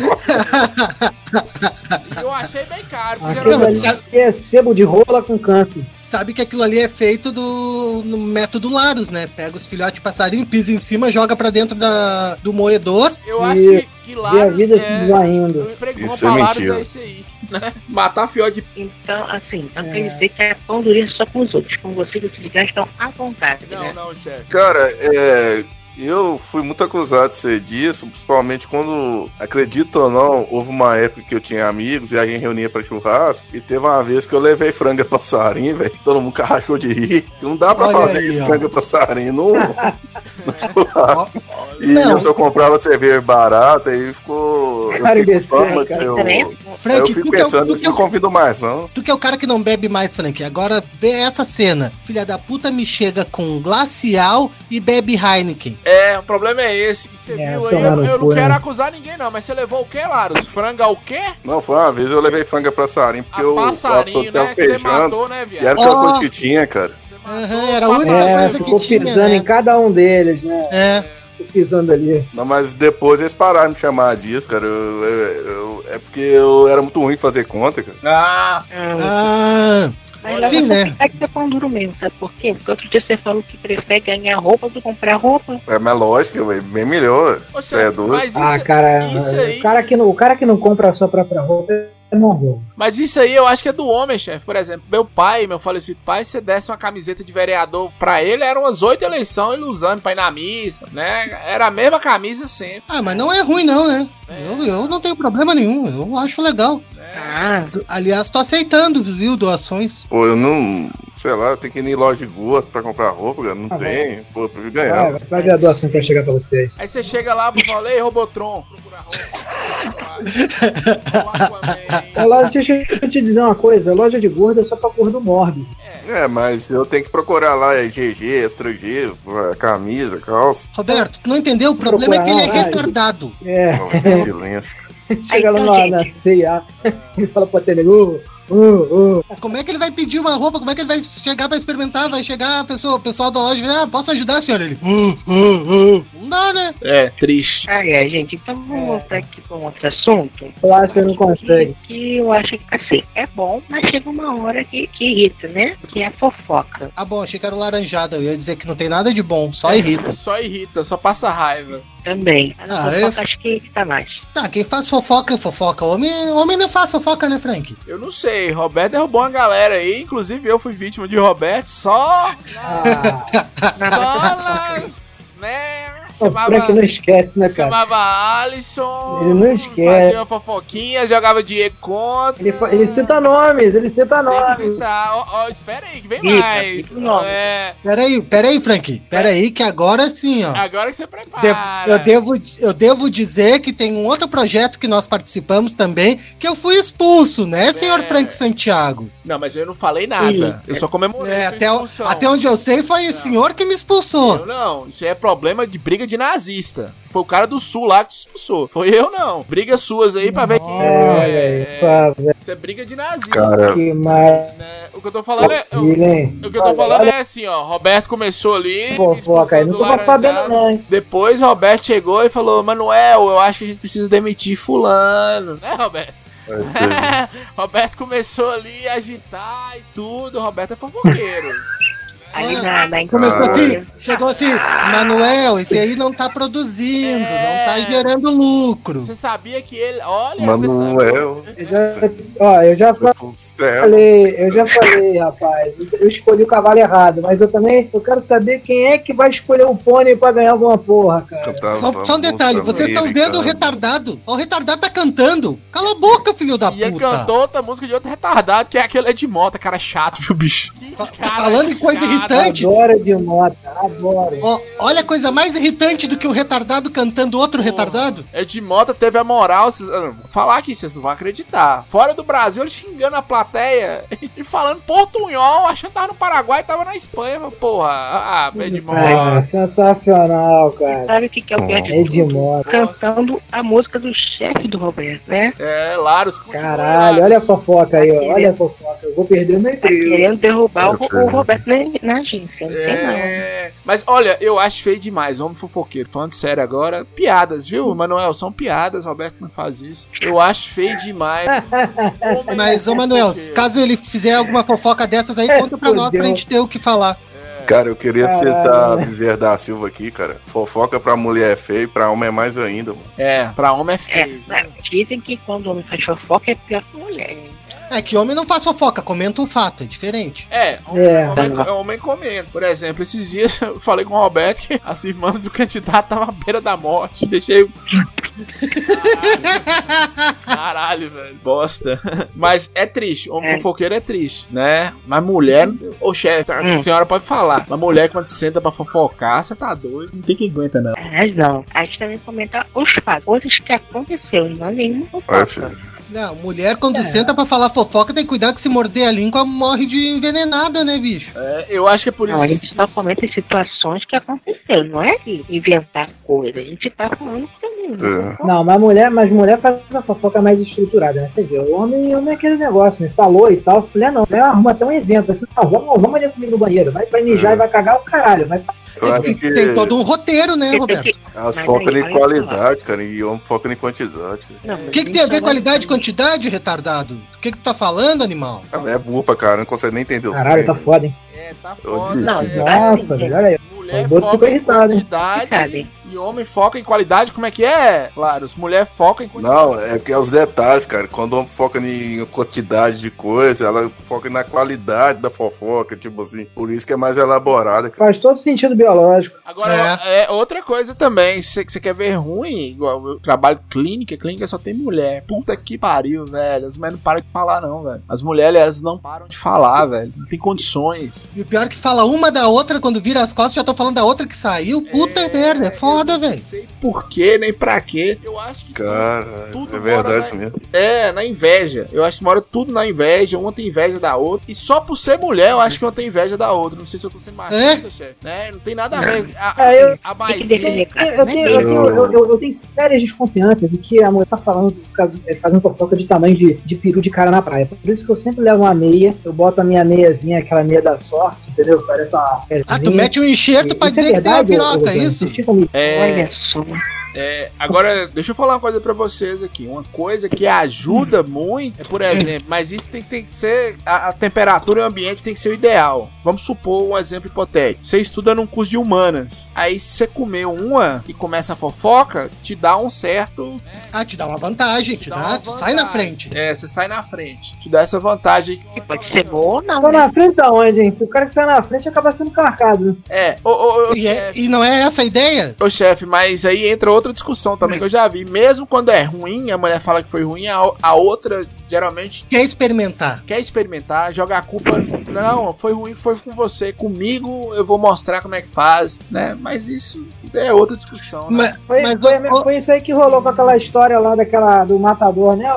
E eu achei bem caro, geralmente... ali é sebo de rola com câncer. Sabe que aquilo ali é feito do no método Laros, né? Pega os filhotes de passarinho, pisa em cima, joga pra dentro da, do moedor. Eu acho que, que Vê a Laros vida se é... esvaindo. O emprego bom Isso é Laros mentira. é aí, né? Matar fiote de... Então, assim, quer dizer que é pão durinho só com os outros. Com vocês, vocês gastam à vontade, Não, né? não, chefe. Cara, é. Eu fui muito acusado de ser disso, principalmente quando, acredito ou não, houve uma época que eu tinha amigos e a gente reunia pra churrasco. E teve uma vez que eu levei franga passarinho, velho. Todo mundo rachou de rir. que Não dá pra Olha fazer aí, isso, ó. franga passarinho no, no churrasco. E Não. eu só comprava cerveja barata e ficou. Eu fiquei com fama de ser o. Aí eu Frank, fico é, o- pensando, é não o, convido mais, não. tu que é o cara que não bebe mais, Frank. Agora vê essa cena. Filha da puta me chega com glacial e bebe Heineken. É, o problema é esse. Você É, viu aí, eu, eu não cu, quero né? acusar ninguém não, mas você levou o quê, Laros? Franga o quê? Não, foi uma vez eu levei franga passarinho, porque A eu passarinho, tava né? Que você matou, né, E era aquela que tinha, cara. Os era a única. É, coisa que ficou tinha, pisando né? em cada um deles, né? É. Ficou pisando ali. Não, mas depois eles pararam de me chamar disso, cara. Eu- eu- eu- é porque eu era muito ruim fazer conta, cara. Ah, Ah, Ah, mas sim, né? É que você é pão duro mesmo, sabe por quê? Porque outro dia você falou que prefere ganhar roupa do que comprar roupa. É mais lógico, velho, bem melhor. Você é doido? mas, isso, Ah, cara, isso aí- o, cara que não, o cara que não compra a sua própria roupa é morro. mas isso aí eu acho que é do homem, chefe. Por exemplo, meu pai, meu falecido pai, se você desse uma camiseta de vereador pra ele, eram umas oito eleições ele usando pra ir na missa, né? Era a mesma camisa sempre. ah, mas não é ruim não, né? É. Eu, eu não tenho problema nenhum. Eu acho legal. Ah, Aliás, tô aceitando, viu, doações. Pô, eu não. Sei lá, eu tenho que ir em loja de rua pra comprar roupa, cara. Não Ah, tem. Pô, eu prefiro Vai, ganhar. vai, vai ver a doação vai chegar pra você aí. Aí você chega lá e fala, ei, Robotron, procura roupa. Loja, deixa eu te dizer uma coisa, a loja de gordo é só pra gordo mórbido. É, mas eu tenho que procurar lá é GG, extra G, camisa, calça. Roberto, tu não entendeu? O problema é que ele é Procurar, retardado. É, Não, que silêncio. Chega lá então, na, gente. na CIA e fala pra atender, ô, ô. Como é que ele vai pedir uma roupa? Como é que ele vai chegar pra experimentar? Vai chegar a pessoa, o pessoal da loja e vai, ah, posso ajudar, senhor? Ele, "Ah, ah, ah." não dá, né? É, triste. ai, ai, gente, então vamos voltar aqui pra um outro assunto. Eu acho que não consegue. Que eu acho que, assim, é bom, mas chega uma hora que, que irrita, né? Que é a fofoca. Ah, bom, achei que era o laranjada. Eu ia dizer que não tem nada de bom, só irrita. Só irrita, só passa raiva. Também. Mas a Ah, fofoca eu- acho que tá mais. Tá, quem faz fofoca, fofoca. Homem, homem não faz fofoca, né, Frank? Eu não sei, Roberto derrubou uma galera aí, inclusive eu fui vítima de Roberto só, Ah, só nas, né, chamava. Frank não esquece, né, cara? Chamava Alisson. Ele não esquece. Fazia uma fofoquinha, jogava Diego contra. Ele, ele cita nomes, ele cita nomes. citar. Ó, ó, espera aí, que vem Cita, mais. cita o nome. É, Peraí, peraí, Frank. Peraí, que agora sim, ó. agora que você prepara. Devo- eu, devo, eu devo dizer que tem um outro projeto que nós participamos também, que eu fui expulso, né, senhor É. Frank Santiago? Não, mas eu não falei nada. Eu só comemorei. É, sua até, o- até onde eu sei foi o senhor que me expulsou. Eu não, isso aí é problema de briga de nazista. Foi o cara do sul lá que te expulsou. Foi eu não. Brigas suas aí pra ver quem é. isso, é briga de nazista. Cara, Que maravilha, né? O que eu tô falando é. O, o que eu tô falando é assim, ó. Roberto começou ali. Fofoca aí. Não tô o sabendo, não, hein? Depois Roberto chegou e falou: Manuel, eu acho que a gente precisa demitir Fulano. Né, Roberto? Roberto começou ali a agitar e tudo. Roberto é fofoqueiro. Ali na, na Começou assim, chegou assim, Manuel, esse aí não tá produzindo, não tá gerando lucro. Você sabia que ele. Olha, você Manuel. Eu já, ó, eu já falei, eu já falei, rapaz. Eu escolhi o cavalo errado, mas eu também eu quero saber quem é que vai escolher o pônei pra ganhar alguma porra, cara. Só, só um detalhe, vocês estão vendo o retardado. Ó, O retardado tá cantando. Cala a boca, filho da E ele puta. cantou outra música de outro retardado, que é aquele Ed Mota, cara chato, viu, bicho? Que falando em coisa chato. Irritante. Adoro de moto, adoro. Ó, olha a coisa mais irritante do que o retardado cantando outro retardado. Ed Mota teve a moral, vocês, ah, vou falar aqui, vocês não vão acreditar. Fora do Brasil, ele xingando a plateia e falando portunhol, achando que tava no Paraguai e tava na Espanha. Porra, ah, Ed Ah, Mota. sensacional, cara. Sabe o que, que é o pior de É de moto. Cantando a música do chefe do Roberto, né? É, Laros. Caralho, olha a fofoca aí, ó. Olha a fofoca. Eu vou perder o meu Tá emprego. querendo derrubar o, o Roberto na, na agência. Não tem não. É, mas olha, eu acho feio demais, homem fofoqueiro. Falando sério agora, piadas, viu, Manuel? São piadas, Roberto não faz isso. Eu acho feio demais. Mas, ô Manuel, caso ele fizer alguma fofoca dessas aí, É, conta pra nós pra gente ter o que falar. Cara, eu queria Caralho. citar Bezerra da Silva aqui, cara. Fofoca pra mulher é feio, pra homem é mais ainda, mano. É, pra homem é É, feio. né, dizem que quando o homem faz fofoca é pior que mulher. É que homem não faz fofoca, comenta um fato, é diferente. É, homem, É. homem, homem comendo. Por exemplo, esses dias eu falei com o Roberto que as irmãs do candidato estavam à beira da morte. Deixei. o- Caralho, velho. Bosta. Mas é triste. Homem É. fofoqueiro é triste, né? Mas mulher. Ô, chefe, a senhora pode falar. Mas mulher, quando senta pra fofocar, você tá doido. Não tem quem aguenta, não. Mas não. A gente também comenta os fatos, coisas que aconteceu, não é nenhuma Olha, fofoca. filho. Não, mulher quando É. senta pra falar fofoca tem que cuidar que se morder a língua morre de envenenada, né, bicho? É, eu acho que é por isso. Não, a gente só comenta as situações que aconteceram, não é de inventar coisa. A gente tá falando também. É. Não, mas mulher, mas mulher faz a fofoca mais estruturada, né? Você vê, o homem, o homem é aquele negócio, né? Falou e tal. Mulher não, mulher arruma até um evento, assim, não, vamos, vamos ali comigo no banheiro. Vai, vai mijar É. e vai cagar o caralho. Vai Eu É acho que tem todo um roteiro, né, Roberto? elas focam em qualidade, cara, e homem foca em quantidade. O que, que tem a ver qualidade e quantidade, retardado? O que, que tu tá falando, animal? A mulher é burra pra caramba, não consegue nem entender os Caralho, tá foda, hein? É, tá foda. Não, é. Nossa, velho, olha aí. Mulher O foca ficou em irritado, hein? quantidade Sabe? E homem foca em qualidade. Como é que é, Claro? Os mulher foca em quantidade. Não, é porque é os detalhes, cara. Quando o homem foca em quantidade de coisa, ela foca na qualidade da fofoca, tipo assim. Por isso que é mais elaborada, cara. Faz todo sentido biológico. Agora, é. outra coisa também. Se você quer ver ruim, igual eu trabalho clínica, clínica só tem mulher. Puta que pariu, velho. As mulheres não param de falar, não, velho. As mulheres, elas não param de falar, velho. Não tem condições. E o pior é que fala uma da outra, quando vira as costas, já tô falando da outra que saiu. Puta merda, é foda, eu não velho. sei por quê, nem pra quê. Eu acho que. Cara, Tudo é verdade isso mesmo. É, na inveja. Eu acho que mora tudo na inveja. Uma tem inveja da outra. E só por ser mulher, eu acho que uma tem inveja da outra. Não sei se eu tô sendo machista, chefe. Né? Não tem nada a ver. A, É, eu- a. Eu tenho, eu, tenho, eu, eu- eu tenho sérias desconfianças de que a mulher tá falando, caso- é, fazendo fofoca de tamanho de, de peru de cara na praia. Por isso que eu sempre levo uma meia, eu boto a minha meiazinha, aquela meia da sorte, entendeu? Parece uma. Ah, tu mete um enxerto pra é dizer que tem uma verdade, piroca, é isso? Comigo. É, Olha só. É, agora, deixa eu falar uma coisa pra vocês aqui. Uma coisa que ajuda muito é, por exemplo, mas isso tem, tem que ser. A, a temperatura e o ambiente tem que ser o ideal. vamos supor um exemplo hipotético. Você estuda num curso de humanas. Aí você comeu uma e começa a fofoca, te dá um certo. Ah, te dá uma vantagem, te, dá dá, uma tu sai na vantagem. frente. É, você sai na frente. Te dá essa vantagem. Que pode ser boa ou não. Tá né? na frente da onde, hein? O cara que sai na frente acaba sendo carcado. É, ô, ô, ô, E, é- e não é essa a ideia? ô, chefe, mas aí entra outra discussão também que eu já vi. Mesmo quando é ruim, a mulher fala que foi ruim, a, a outra geralmente Quer experimentar. quer experimentar, joga a culpa. Não, foi ruim, foi com você. Comigo eu vou mostrar como é que faz, né? Mas isso é outra discussão. Né? Mas, Foi, Mas, foi, ô- foi isso aí que rolou com aquela história lá daquela, do matador, né?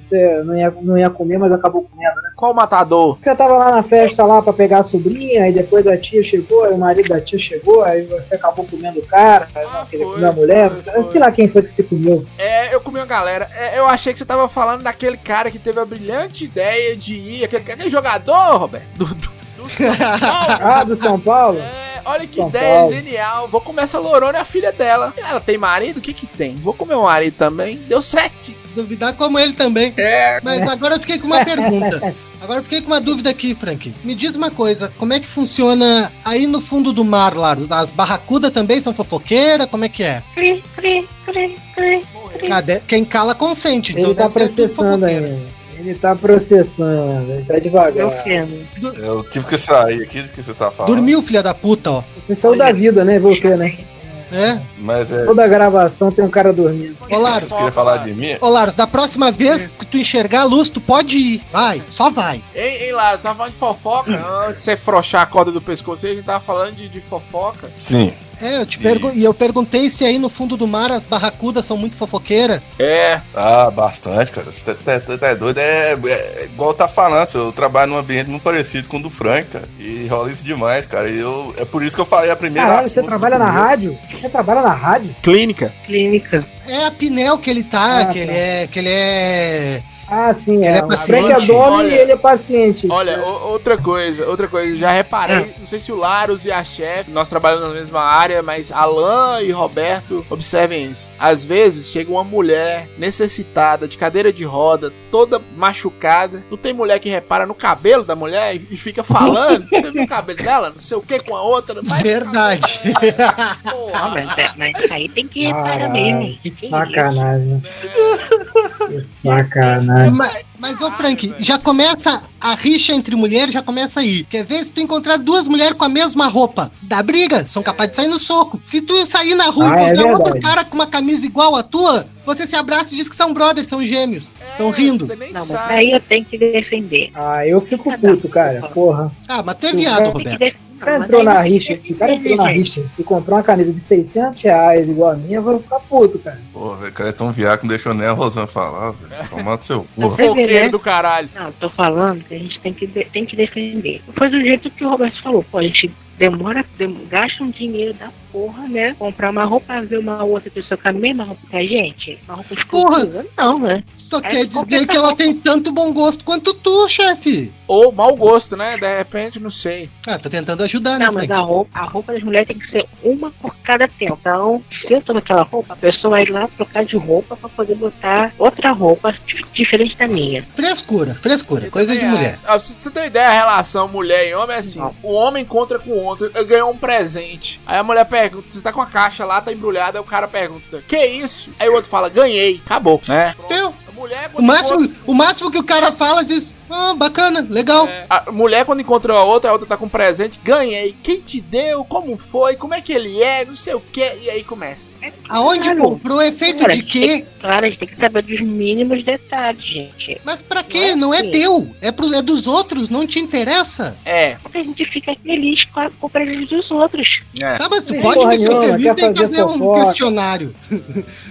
Você não ia, não ia comer, mas acabou comendo, né? Qual o matador? Você tava lá na festa lá pra pegar a sobrinha, aí depois a tia chegou, aí o marido da tia chegou, aí você acabou comendo o cara, Ah, queria foi, comer a mulher, foi, sei, foi. sei lá quem foi que você comeu. É, eu comi uma galera. É, eu achei que você tava falando daquele cara que teve a brilhante ideia de ir. Aquele, aquele jogador, Roberto. Do, do, do São Paulo. Ah, do São Paulo? É, olha que São ideia Paulo. genial. Vou comer essa Lorona, é a filha dela. Ela tem marido? O que que tem? Vou comer um marido também. Deu sete. duvidar como ele também. É. Mas agora eu fiquei com uma pergunta. Agora eu fiquei com uma dúvida aqui, Frank. Me diz uma coisa, como é que funciona aí no fundo do mar, lá? As barracudas também são fofoqueiras? Como é que é? Cri, cri, cri, cri. Cadê? Quem cala consente. Então Ele tá processando ainda. Ele tá processando, ele tá devagar. Eu tive que sair aqui do que você tá falando. Dormiu, filha da puta, ó. Você saiu da vida, né? Voltei, né? É? Mas é. Toda gravação tem um cara dormindo. Ô, Laros, Vocês queriam falar de mim? ô, Laros, da próxima vez que tu enxergar a luz, tu pode ir. Vai, só vai. Ei, ei, você tava falando de fofoca? Antes de você frouxar a corda do pescoço, aí, a gente tava falando de, de fofoca. Sim. É, eu te pergun e eu perguntei se aí no fundo do mar as barracudas são muito fofoqueiras. É. Ah, bastante, cara. Você tá, tá- tá doido. É, é igual tá falando, eu trabalho num ambiente muito parecido com o do Frank, cara. E rola isso demais, cara. E eu, é por isso que eu falei a primeira Caralho, você trabalha na rádio? Você trabalha na rádio? Clínica. Clínica. É a Pinel que ele tá, Ah, que tá. ele é. que ele é. Ah, sim, Ele é. é o paciente. Frank é Olha- e ele é paciente. Olha, o- outra coisa, outra coisa, já reparei, não sei se o Laros e a chefe, nós trabalhamos na mesma área, mas Alan e Roberto, observem isso. Às vezes chega uma mulher necessitada de cadeira de roda, toda machucada. Não tem mulher que repara no cabelo da mulher e e fica falando. Você viu o cabelo dela? Não sei o que com a outra. Vai, Verdade. Ah, porra. mas, é- mas isso aí tem que reparar Caralho, mesmo. Que sacanagem. Que sacanagem. Mas, mas, ô Frank, já começa a rixa entre mulheres, já começa aí. Quer ver se tu encontrar duas mulheres com a mesma roupa? Dá briga, são capazes de sair no soco. Se tu sair na rua Ah, e é encontrar outro verdade. cara com uma camisa igual a tua, você se abraça e diz que são brothers, são gêmeos. Tão rindo. Você nem Não, mas sabe. aí eu tenho que defender. Ah, eu fico puto, cara. Porra. Ah, mas tu é viado, Roberto. O cara entrou na rixa, se o cara entrou na rixa e comprou uma camisa de 600 reais igual a minha, eu vou ficar puto, cara. Pô, velho, o cara é tão viado que não deixou nem a Rosana falar, velho. Tomando seu cu. Você né? do caralho. Não, tô falando que a gente tem que, de- tem que defender. Foi do jeito que o Roberto falou. Pô, a gente demora, dem- gasta um dinheiro da porra, né? Comprar uma roupa, ver uma outra pessoa com a mesma roupa que a gente. Uma roupa exclusiva. Não, né? Só É, quer dizer que ela tem tanto bom gosto quanto tu, chefe. Ou mau gosto, né? De repente, não sei. Ah, tô tentando ajudar, né, Não, mas Frank? a roupa, a roupa das mulheres tem que ser uma por cada tempo. Então, se eu tô naquela roupa, a pessoa vai lá trocar de roupa pra poder botar outra roupa dif- diferente da minha. Frescura, frescura, coisa de também mulher. Ah, pra você ter ideia, a relação mulher e homem é assim: Não. o homem encontra com o outro, ganhou um presente. Aí a mulher pergunta: você tá com a caixa lá, tá embrulhada. Aí o cara pergunta: que isso? Aí o outro fala: ganhei, acabou. Né? A mulher, o máximo, o máximo que o cara fala diz, ah, bacana, legal. É, a mulher, quando encontrou a outra, a outra tá com um presente, ganhei. Quem te deu? Como foi? Como é que ele é? Não sei o que. E aí começa. Aonde Claro. comprou é feito Cara, de tem quê? que- Claro, a gente tem que saber dos mínimos detalhes, gente. Mas pra quê? Não Não é é assim. teu, é, pro, é dos outros, não te interessa. É. Porque a gente fica feliz com, a, com o presente dos outros. é. Tá, mas tu pode porra ficar feliz sem fazer fazer um fofoca. questionário.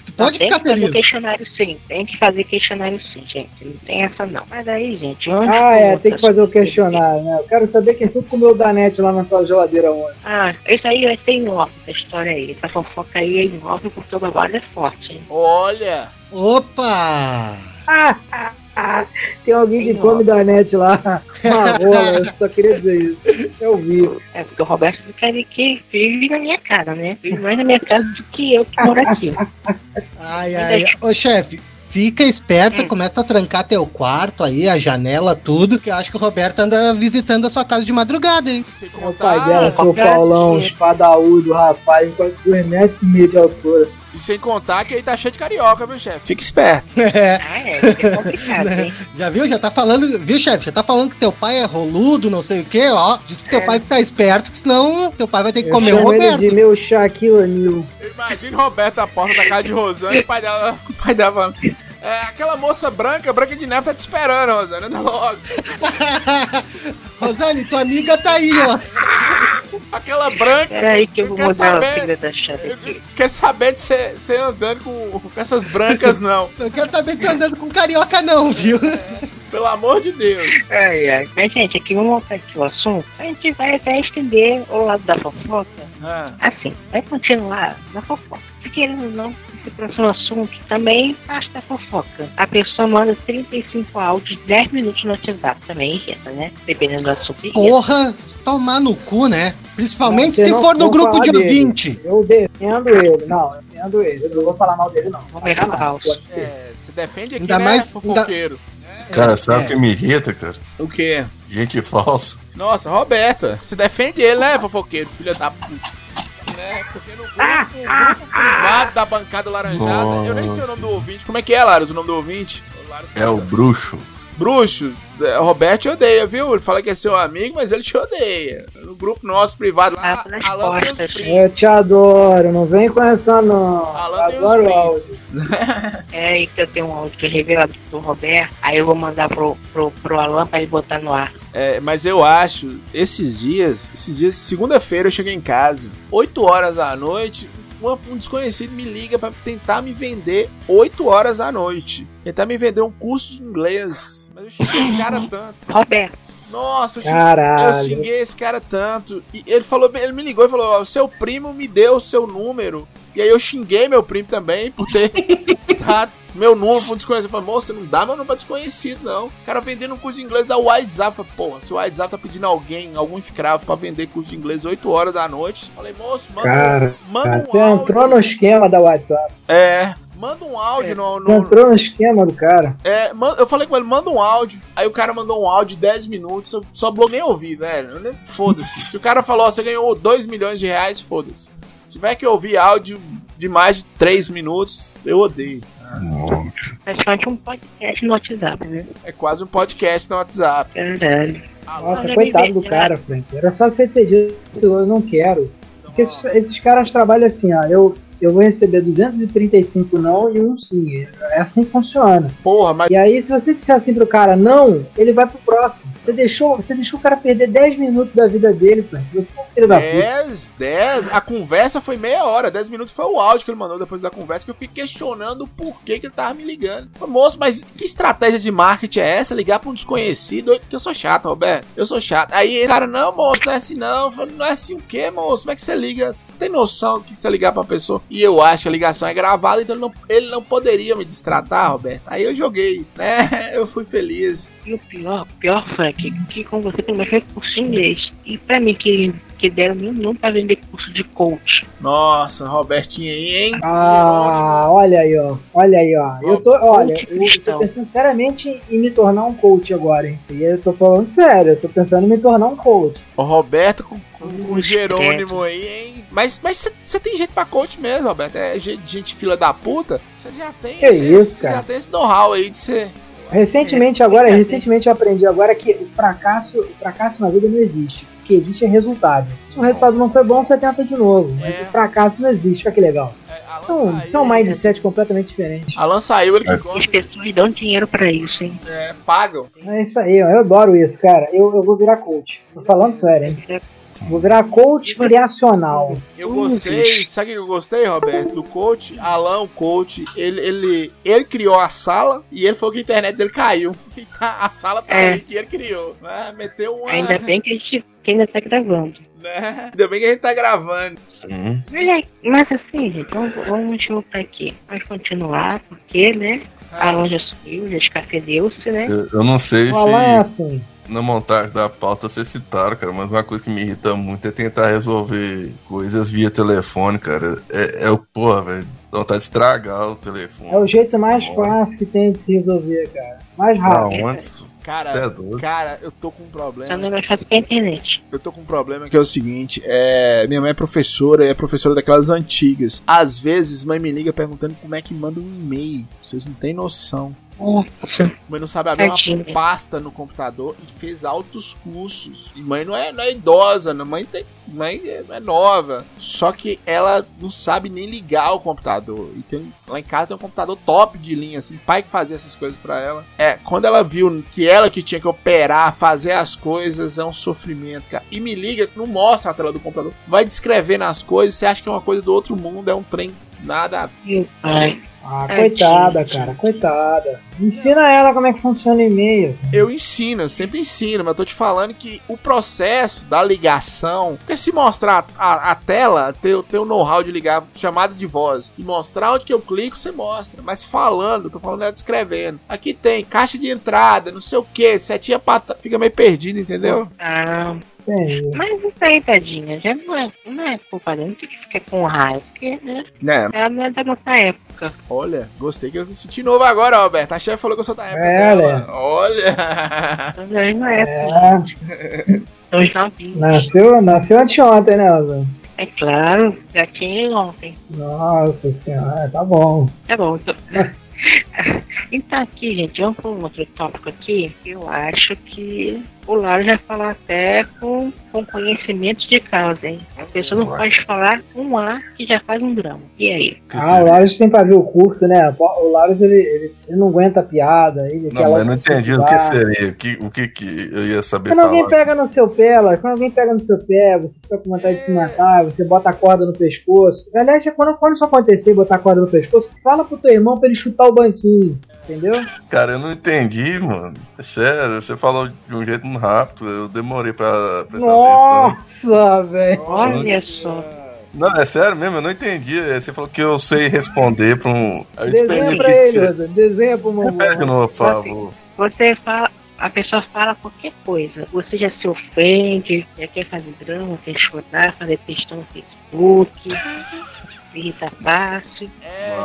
tu pode tem ficar que fazer feliz. questionário sim, tem que fazer questionário sim, gente. Não tem essa não. Mas aí, gente, Ah, é, tem que fazer o questionário, né? Eu quero saber quem foi que comeu o Danete lá na tua geladeira ontem. Ah, isso aí vai ser em off, essa história aí. Essa fofoca aí é em off porque o babado é forte, hein? Olha. Opa! Ah, ah, ah, tem alguém que Tem come Danete lá. Uma rola, eu só queria dizer isso. Eu vi. É porque o Roberto quer que vive na minha casa, né? Vive mais na minha casa do que eu que moro aqui. Ai, ai. Ô, chefe, Fica esperta, Hum. começa a trancar teu quarto aí, a janela, tudo, que eu acho que o Roberto anda visitando a sua casa de madrugada, hein? Sem O contar, pai dela, seu Paulão, espadaúdo, rapaz, quase 2 metros e meio de altura. e sem contar que aí tá cheio de carioca, viu, chefe? Fica esperto. É, Ah, é, é complicado, hein? já viu? Já tá falando, viu, chefe? Já tá falando que teu pai é roludo, não sei o quê, ó. Diz que teu É. pai ficar esperto, que senão teu pai vai ter que Eu comer o Roberto. de meu Shaquille O'Neal. Imagina o Roberto à porta da casa de Rosane e o pai dela, o pai dela é, aquela moça branca, branca de neve, tá te esperando, Rosane, anda logo. Rosane, tua amiga tá aí, ó. Aquela branca, Peraí que eu vou quer mudar a saber- figura da chave aqui. não quero saber de você você andando com, com essas brancas, não. Eu quero saber que tu andando com carioca, não, viu? Pelo amor de Deus. Ai, ai. Mas, gente, aqui vamos voltar aqui o assunto. A gente vai até estender o lado da fofoca. Ah, Assim, vai continuar na fofoca. Querendo ou não, esse próximo assunto também parte da fofoca. A pessoa manda 35 áudios, 10 minutos no WhatsApp. Também irrita, né? Dependendo do assunto. irrita. Porra, tomar no cu, né? Principalmente Não, se não for no vou grupo falar de dele. ouvinte. Eu defendo ele. Não, eu defendo ele. Eu não vou falar mal dele, não. Vamos ver falso. é, você defende aqui, Ainda né, mais- fofoqueiro? Cara, sabe é. o que me irrita, cara? O quê? Gente falsa. Nossa, Roberta, você defende ele, né, fofoqueiro, filha da puta. Né, porque no grupo, no grupo privado da bancada laranjada, eu nem sei o nome do ouvinte. Como é que é, Laros, o nome do ouvinte? Laros, É o bruxo. Bruxo, é, o Roberto te odeia, viu? Ele fala que é seu amigo, mas ele te odeia. No grupo nosso privado lá, nas Alan tem os prints. Eu te adoro, não vem com essa não. Alan tem Eu adoro os áudio. prints. É aí que eu tenho um áudio que é revelado do Roberto. Aí eu vou mandar pro, pro, pro Alan pra ele botar no ar. É, mas eu acho, esses dias, esses dias, segunda-feira eu cheguei em casa, 8 horas da noite, uma- um desconhecido me liga pra tentar me vender 8 horas da noite. Tentar me vender um curso de inglês. Mas eu xinguei esse cara tanto. Roberto, Nossa, eu xinguei, eu xinguei esse cara tanto. E ele falou, ele me ligou e falou: Ó, seu primo me deu o seu número. E aí eu xinguei meu primo também por ter dado meu número pra um desconhecido. Eu falei, moça, não dá meu número pra desconhecido, não. O cara vendendo um curso de inglês da WhatsApp. Falei, Porra, se o WhatsApp tá pedindo alguém, algum escravo pra vender curso de inglês 8 horas da noite. Falei, moço, manda, Cara, manda um Você áudio. entrou no esquema da WhatsApp. É. Manda um áudio no, Você no, entrou no esquema do cara. É, man- eu falei com ele, manda um áudio. Aí o cara mandou um áudio de 10 minutos, eu só bloqueei ouvir, velho. Foda-se. Se o cara falou, ó, você ganhou 2 milhões de reais, foda-se. Se tiver que ouvir áudio de mais de 3 minutos, eu odeio. praticamente um podcast no WhatsApp, né? É quase um podcast no WhatsApp. Caralho. Nossa, Olha, coitado do vê, cara, Frank. Era só você ter dito, eu não quero. Porque esses, esses caras trabalham assim, ó. Eu, eu vou receber 235 não e um sim. É assim que funciona. Porra, mas E aí, se você disser assim pro cara não, ele vai pro próximo. Você deixou, você deixou o cara perder 10 minutos da vida dele, Frank. Você é um filho da puta. 10, 10. A conversa foi meia hora. 10 minutos foi o áudio que ele mandou depois da conversa que eu fiquei questionando o porquê que ele tava me ligando. Falei, Moço, mas que estratégia de marketing é essa? Ligar pra um desconhecido? Porque eu sou chato, Roberto. Eu sou chato. Aí, cara, não, moço, não é assim não. Eu falei, não é assim o quê, moço? Como é que você liga? Você tem noção que você ligar pra pessoa? E eu acho que a ligação é gravada, então ele não, ele não poderia me destratar, Roberto. Aí eu joguei, né? Eu fui feliz. E o pior, pior, Frank, que com você tem mais curso de inglês. E pra mim que, que deram meu nome pra vender curso de coach. Nossa, Robertinho aí, hein? Ah, olha aí, ó. Olha aí, ó. Eu tô, olha, eu tô pensando seriamente em me tornar um coach agora, hein? E eu tô falando sério, eu tô pensando em me tornar um coach. O Roberto com, com, com o Jerônimo aí, hein? Mas você tem jeito pra coach mesmo, Roberto. É gente, gente fila da puta. Você já tem Que esse, isso, já tem esse know-how aí de ser. Recentemente, agora, recentemente eu aprendi agora que o fracasso, o fracasso na vida não existe. O que existe é resultado. Se o resultado não foi bom, você tenta de novo. Mas É. o fracasso não existe. Olha que legal. É, São, saiu, são mindset completamente diferentes. Alan saiu, ele que É. As gosta. pessoas dão dinheiro pra isso, hein? É, pagam. É isso aí, eu adoro isso, cara. Eu, eu vou virar coach. Tô falando sério, hein? Vou virar coach criacional. Eu gostei, sabe o que eu gostei, Roberto? Do coach, Alan, o coach, ele, ele, ele criou a sala e ele falou que a internet dele caiu. E tá- a sala tá É. aí que ele criou. Né? Meteu uma. Ainda bem que a gente que ainda tá gravando. Né? Ainda bem que a gente tá gravando. Hum. Mas, mas assim, gente, vamos, vamos voltar aqui. Vamos continuar, porque, né? A Alan já subiu, já escafedeu-se, né? Eu, eu não sei O Alan é se assim. na montagem da pauta vocês citaram, cara, mas uma coisa que me irrita muito é tentar resolver coisas via telefone, cara. É, é o porra, velho. Vontade de estragar o telefone. É o jeito mais fácil que tem de se resolver, cara. Mais rápido. onde? Cara, é. Cara, eu tô com um problema. internet. Eu tô com um problema que é o seguinte: é, minha mãe é professora e é professora daquelas antigas. Às vezes, mãe me liga perguntando como é que manda um e-mail. Vocês não têm noção. Nossa, Mãe não sabe abrir uma Tadinha. pasta no computador e fez altos cursos. E mãe não é, não é idosa, né? mãe, tem, mãe é, é nova. Só que ela não sabe nem ligar o computador. E tem, lá em casa tem um computador top de linha, assim, pai que fazia essas coisas pra ela. É, quando ela viu que ela que tinha que operar, fazer as coisas, é um sofrimento, cara. E me liga, não mostra a tela do computador. Vai descrevendo as coisas, você acha que é uma coisa do outro mundo, é um trem nada. meu pai. Ah, Tadinha. coitada, cara, coitada. Ensina ela como é que funciona o e-mail. Eu ensino, eu sempre ensino, mas eu tô te falando que o processo da ligação, porque se mostrar a, a tela, ter, o teu know-how de ligar chamada de voz e mostrar onde que eu clico, você mostra. Mas falando, eu tô falando é descrevendo. Aqui tem caixa de entrada, não sei o que, setinha pra trás, fica meio perdido, entendeu? Ah, Entendi. mas isso aí, tadinha, já não é, não é culpa dela, não tem que ficar com raiva, porque né, É, ela não é da nossa época. Olha, gostei que eu me senti novo agora, Alberto. A chefe falou que eu sou da época É, dela. né? Olha. Nós não é, É, nós novinhos. nasceu, nasceu anteontem, né, Elza? É claro, já tinha ontem. Nossa senhora, tá bom. Tá bom, então. então aqui, gente, vamos para um outro tópico aqui. Eu acho que o Lara já falar até com, com conhecimento de causa, hein? A pessoa não pode falar um A que já faz um drama. E aí? Ah, o? Larus tem pavio curto, né? O Larus, ele, ele, ele não aguenta a piada. Ele Não, mas eu não entendi o que seria. O que, o que, que eu ia saber Quando alguém falar. pega no seu pé, Larus, quando alguém pega no seu pé, você fica com vontade de se matar, você bota a corda no pescoço. Aliás, quando, quando isso acontecer, botar a corda no pescoço, fala pro teu irmão pra ele chutar o banquinho. Entendeu? Cara, eu não entendi, mano. É sério, você falou de um jeito muito rápido. Eu demorei pra prestar atenção. Nossa, velho. Olha só. Não, é sério mesmo, eu não entendi. É, Você falou que eu sei responder pra um. Eu Desenha pra ele, você. Desenha pro Repete de mamãe. novo, por favor. Você fala. A pessoa fala qualquer coisa. Você já se ofende, já quer fazer drama, quer chorar, fazer textão no Facebook, irrita fácil. É,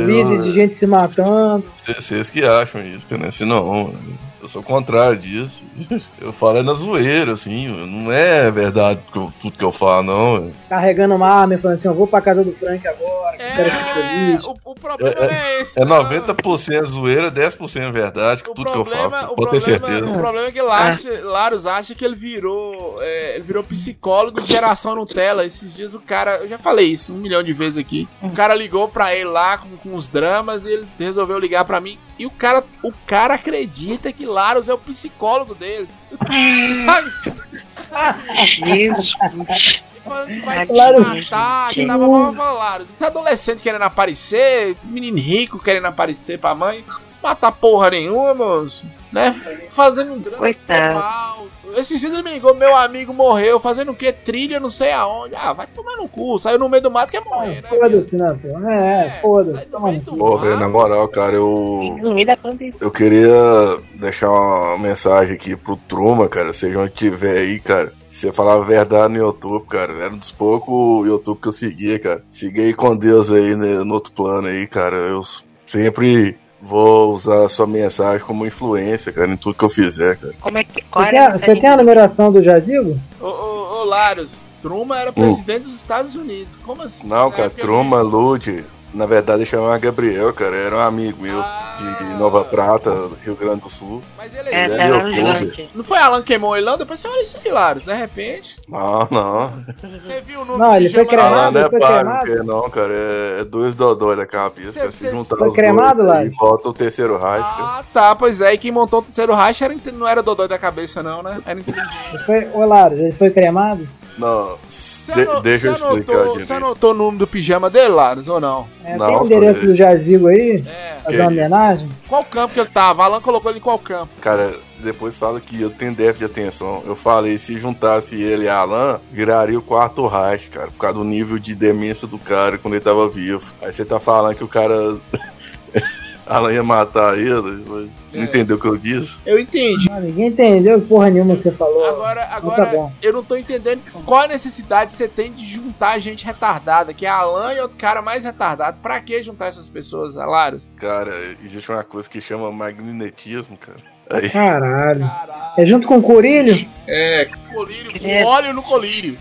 eu- vídeo de gente se matando. Cê- Vocês que acham isso, né? Se não, mano. Eu sou o contrário disso. Eu falo é na zoeira, assim, não é verdade tudo que eu falo, não. Carregando uma arma e falando assim: Eu vou pra casa do Frank agora, que quero ser é, feliz. o, o problema não é esse. É não. 90% zoeira, 10% verdade, que O tudo que eu problema, falo. o Pode ter problema, certeza. o problema é que Lars, Larus acha que ele virou, é, ele virou psicólogo de geração Nutella. Esses dias o cara, eu já falei isso um milhão de vezes aqui. O cara ligou pra ele lá com, com os dramas e ele resolveu ligar pra mim. E o cara, o cara acredita que Larus é o psicólogo deles. Sabe? Jesus. Falando que vai se Larus. matar, que tava mal falando, Larus. Esse adolescente querendo aparecer, menino rico querendo aparecer pra mãe. Matar porra nenhuma, moço. Né? Fazendo um drama Coitado. Esses dias ele me ligou, meu amigo morreu, fazendo o quê? Trilha não sei aonde. Ah, vai tomar no cu. Saiu no meio do mato quer morrer, né? Foda-se, né, pô? É, foda-se. no do cu. Pô, velho, na moral, cara, eu. Eu queria deixar uma mensagem aqui pro Truma, cara, seja onde tiver aí, cara. Se você falar a verdade no YouTube, cara, era um dos poucos YouTube que eu seguia, cara. Aí com Deus aí né, no outro plano aí, cara. Eu sempre vou usar a sua mensagem como influência, cara, em tudo que eu fizer, cara. Como é que. Qual Você tem, você tem a numeração do Jazigo? Ô, ô, ô, Larus, Truma era presidente dos Estados Unidos. Como assim? Não, Na cara, época Truma, Lude, na verdade eu chamava Gabriel, cara, era um amigo meu Ah. de Nova Prata, Rio Grande do Sul. Mas ele É, Ele é. é no youtuber. Islândia. Não foi Alan que queimou ele, não? Depois você olha isso aí, Larus. De repente, Não, não. você viu o nome Não, do ele foi cremado, Ah, não é porque não, cara, é, é dois dodói da cabeça, Cê- se juntar foi os cremado, dois e volta o terceiro raio, cara. Ah, tá, pois é. E quem montou o terceiro racha era, não era Dodói da cabeça, não, né? Era inteligente. Ele foi, ô, Larus, ele foi cremado? Não, de- deixa eu explicar anotou, Você direito. anotou o número do pijama dele, Larus, ou não? É, Não, tem o endereço do Jazigo aí? É. Fazer uma homenagem? Qual campo que ele tava? Alan colocou ele em qual campo? Cara, depois fala que eu tenho déficit de atenção. Eu falei, se juntasse ele e Alan, viraria o quarto Reich, cara, por causa do nível de demência do cara quando ele tava vivo. Aí você tá falando que o cara Alan ia matar ele, mas É. não entendeu o que eu disse. Eu entendi. Ah, ninguém entendeu porra nenhuma que você falou. Agora, tá agora bom. eu não tô entendendo qual a necessidade você tem de juntar gente retardada, que é a Alan e outro cara mais retardado. Pra que juntar essas pessoas, Alaros? Cara, existe uma coisa que chama magnetismo, cara. Aí, Caralho. Caralho. É junto com o Corilho? É, colírio, com É. óleo no colírio.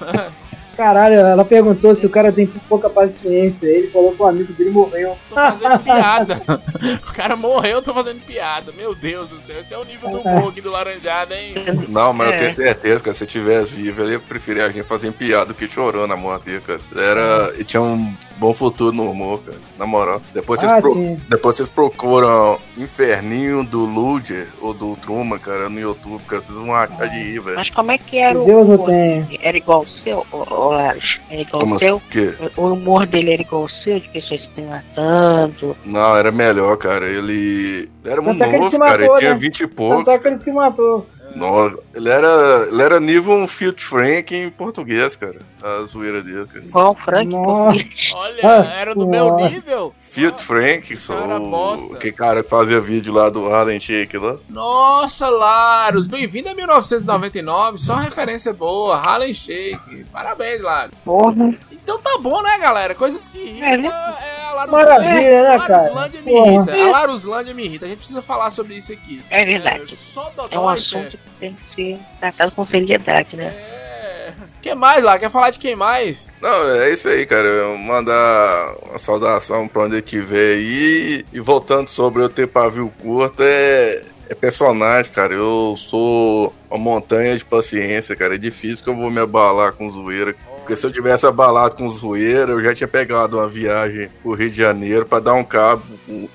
Caralho, ela perguntou se o cara tem pouca paciência. Ele falou que o amigo dele morreu. Tô fazendo piada. o cara morreu, eu tô fazendo piada. Meu Deus do céu, esse é o nível do humor aqui do Laranjada, hein? não, mas É. eu tenho certeza, cara, se eu tivesse vivo, ele ia preferir a gente fazendo piada do que chorando na morte dele, cara. Era, tinha um bom futuro no humor, cara. Na moral. Depois vocês, Ah, pro- depois vocês procuram Inferninho do Luger ou do Truman, cara, no YouTube, cara. Vocês vão achar de rir, velho. Mas como é que era o Deus humor? Era igual o seu, Laros? Era igual Como o assim? seu? O quê? O humor dele era igual o seu, de pessoas se matando. Não, era melhor, cara. Ele, era muito Tanto ele novo, cara. ele tinha né? 20 e Tanto poucos. é que ele se matou. Nossa, ele era, ele era nível um Field Frank em português, cara. A zoeira dele, cara. Igual o Frank. Olha, Ah, era do meu nível. Field Frank, só o que cara que fazia vídeo lá do Harlem Shake lá. Nossa, Laros, bem-vindo a 1999, só referência boa, Harlem Shake. Parabéns, Laros. Porra. Então tá bom, né, galera? Coisas que irritam É, né? é, a Larus... Maravilha, né, a cara? Laruslândia me Porra. irrita. A Laruslândia me irrita. A gente precisa falar sobre isso aqui. É verdade. É, só É um Dodói, assunto chefe. que tem que ser tratado com seriedade, né? É. Quem mais lá? Quer falar de quem mais? Não, é isso aí, cara. Eu mandar uma saudação pra onde eu estiver aí. E voltando sobre eu ter pavio curto, é, é personagem, cara. Eu sou uma montanha de paciência, cara. É difícil que eu vou me abalar com zoeira. Porque se eu tivesse abalado com zoeira, eu já tinha pegado uma viagem pro Rio de Janeiro pra dar um cabo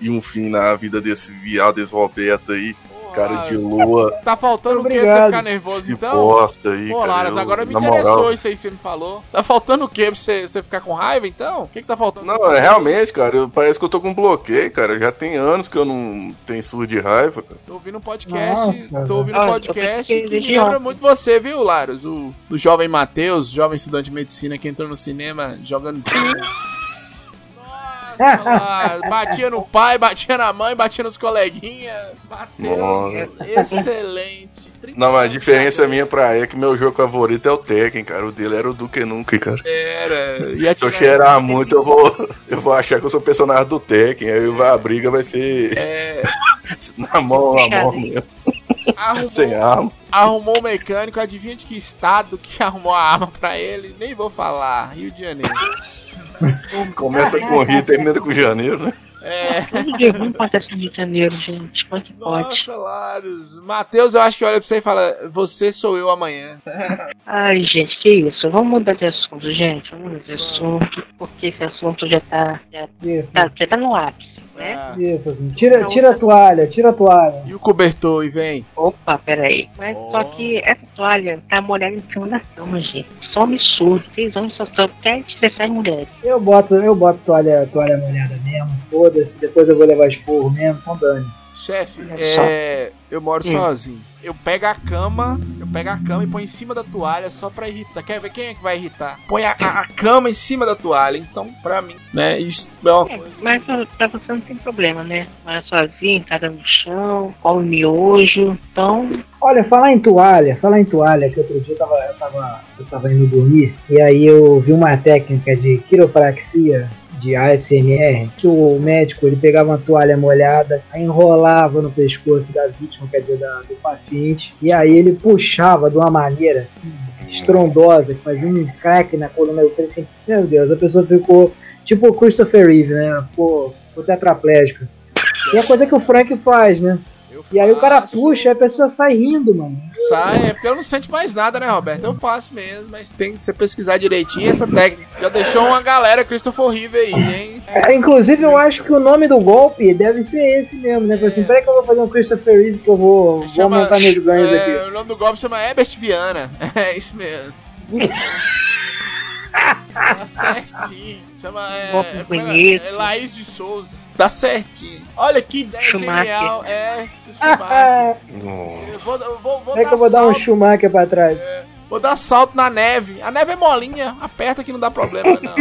e um fim na vida desse viado, desse Roberto aí. Cara de lua, Tá faltando o quê pra você ficar nervoso, se então? posta aí, Pô, cara. Laras, Eu, agora me interessou moral, isso aí que você me falou. Tá faltando o quê pra você, você ficar com raiva, então? O que que tá faltando? Não, é realmente, cara, eu- parece que eu tô com bloqueio, cara. Já tem anos que eu não tenho surdo de raiva, cara. Tô ouvindo um podcast, Nossa, tô ouvindo um podcast Ah, eu que que lembra muito você, viu, Laros? O, o jovem Matheus, jovem estudante de medicina que entrou no cinema jogando. Nossa, Laros, batia no pai, batia na mãe, batia nos coleguinhas. Matheus, Nossa. excelente. Não, mas a diferença minha pra é que meu jogo favorito é o Tekken, cara. O dele era o Duke Nukem, cara. Era. E Se eu cheirar muito, eu vou, eu vou achar que eu sou personagem do Tekken. Aí a briga vai ser É, na mão, na mão mesmo, sem arrumou, arma. arrumou um mecânico, adivinha de que estado que arrumou a arma pra ele? Nem vou falar. Rio de Janeiro. Começa com Rio e termina com Janeiro, né? É. Tudo de ruim acontece no Rio de Janeiro, gente. Como é que pode? Nossa, Laros. Matheus, eu acho que olha pra você e fala: Você sou eu amanhã. Ai, gente, que isso? Vamos mudar de assunto, gente. Vamos mudar de assunto. Porque esse assunto já tá. Já tá, já tá no ápice, né? Ah. isso, assim. Tira, tira a toalha, tira a toalha. E o cobertor, e vem. Opa, peraí. Mas Oh. só que essa toalha tá molhada em cima da cama, gente. Só um absurdo. Seis homens só só até 16 mulheres. Eu boto, eu boto toalha, toalha molhada mesmo, foda-se, depois eu vou levar esporro mesmo, então dane-se. Chefe, Olha é. Eu moro Hum. sozinho. Eu pego a cama, eu pego a cama e põe em cima da toalha só pra irritar. Quer ver quem é que vai irritar? Põe a, a- a cama em cima da toalha. Então, pra mim, né? Isso é uma É, coisa. mas pra você não tem problema, né? Mora sozinho, caga no chão, come miojo. Então, Olha, falar em toalha, falar em toalha, que outro dia eu tava, eu tava, eu tava indo dormir, e aí eu vi uma técnica de quiropraxia de ASMR, que o médico ele pegava uma toalha molhada, enrolava no pescoço da vítima, quer dizer, da- do paciente, e aí ele puxava de uma maneira assim, estrondosa, que fazia um crack na coluna. Eu falei assim, meu Deus, a pessoa ficou tipo Christopher Reeve, né? Ficou, ficou tetraplégico. E é coisa que o Frank faz, né? E aí o cara puxa, e a pessoa sai rindo, mano. Sai, é porque eu não sente mais nada, né, Roberto? Eu faço mesmo, mas tem que você pesquisar direitinho essa técnica. Já deixou uma galera Christopher Reeve aí, hein? É, inclusive, eu acho que o nome do golpe deve ser esse mesmo, né? Falei assim, peraí que eu vou fazer um Christopher Reeve que eu vou, vou Chama- aumentar meus ganhos é, aqui. O nome do golpe chama Herbert Viana. É isso mesmo. Tá certinho. Chama é, Golpe é, bonito. é Laís de Souza. Tá certinho. Olha que ideia Schumacher. genial. É, Schumacher. Eu Nossa. vou, eu vou, vou dar que eu vou dar um salto, Schumacher pra trás. Vou dar salto na neve. A neve é molinha. Aperta que não dá problema, não.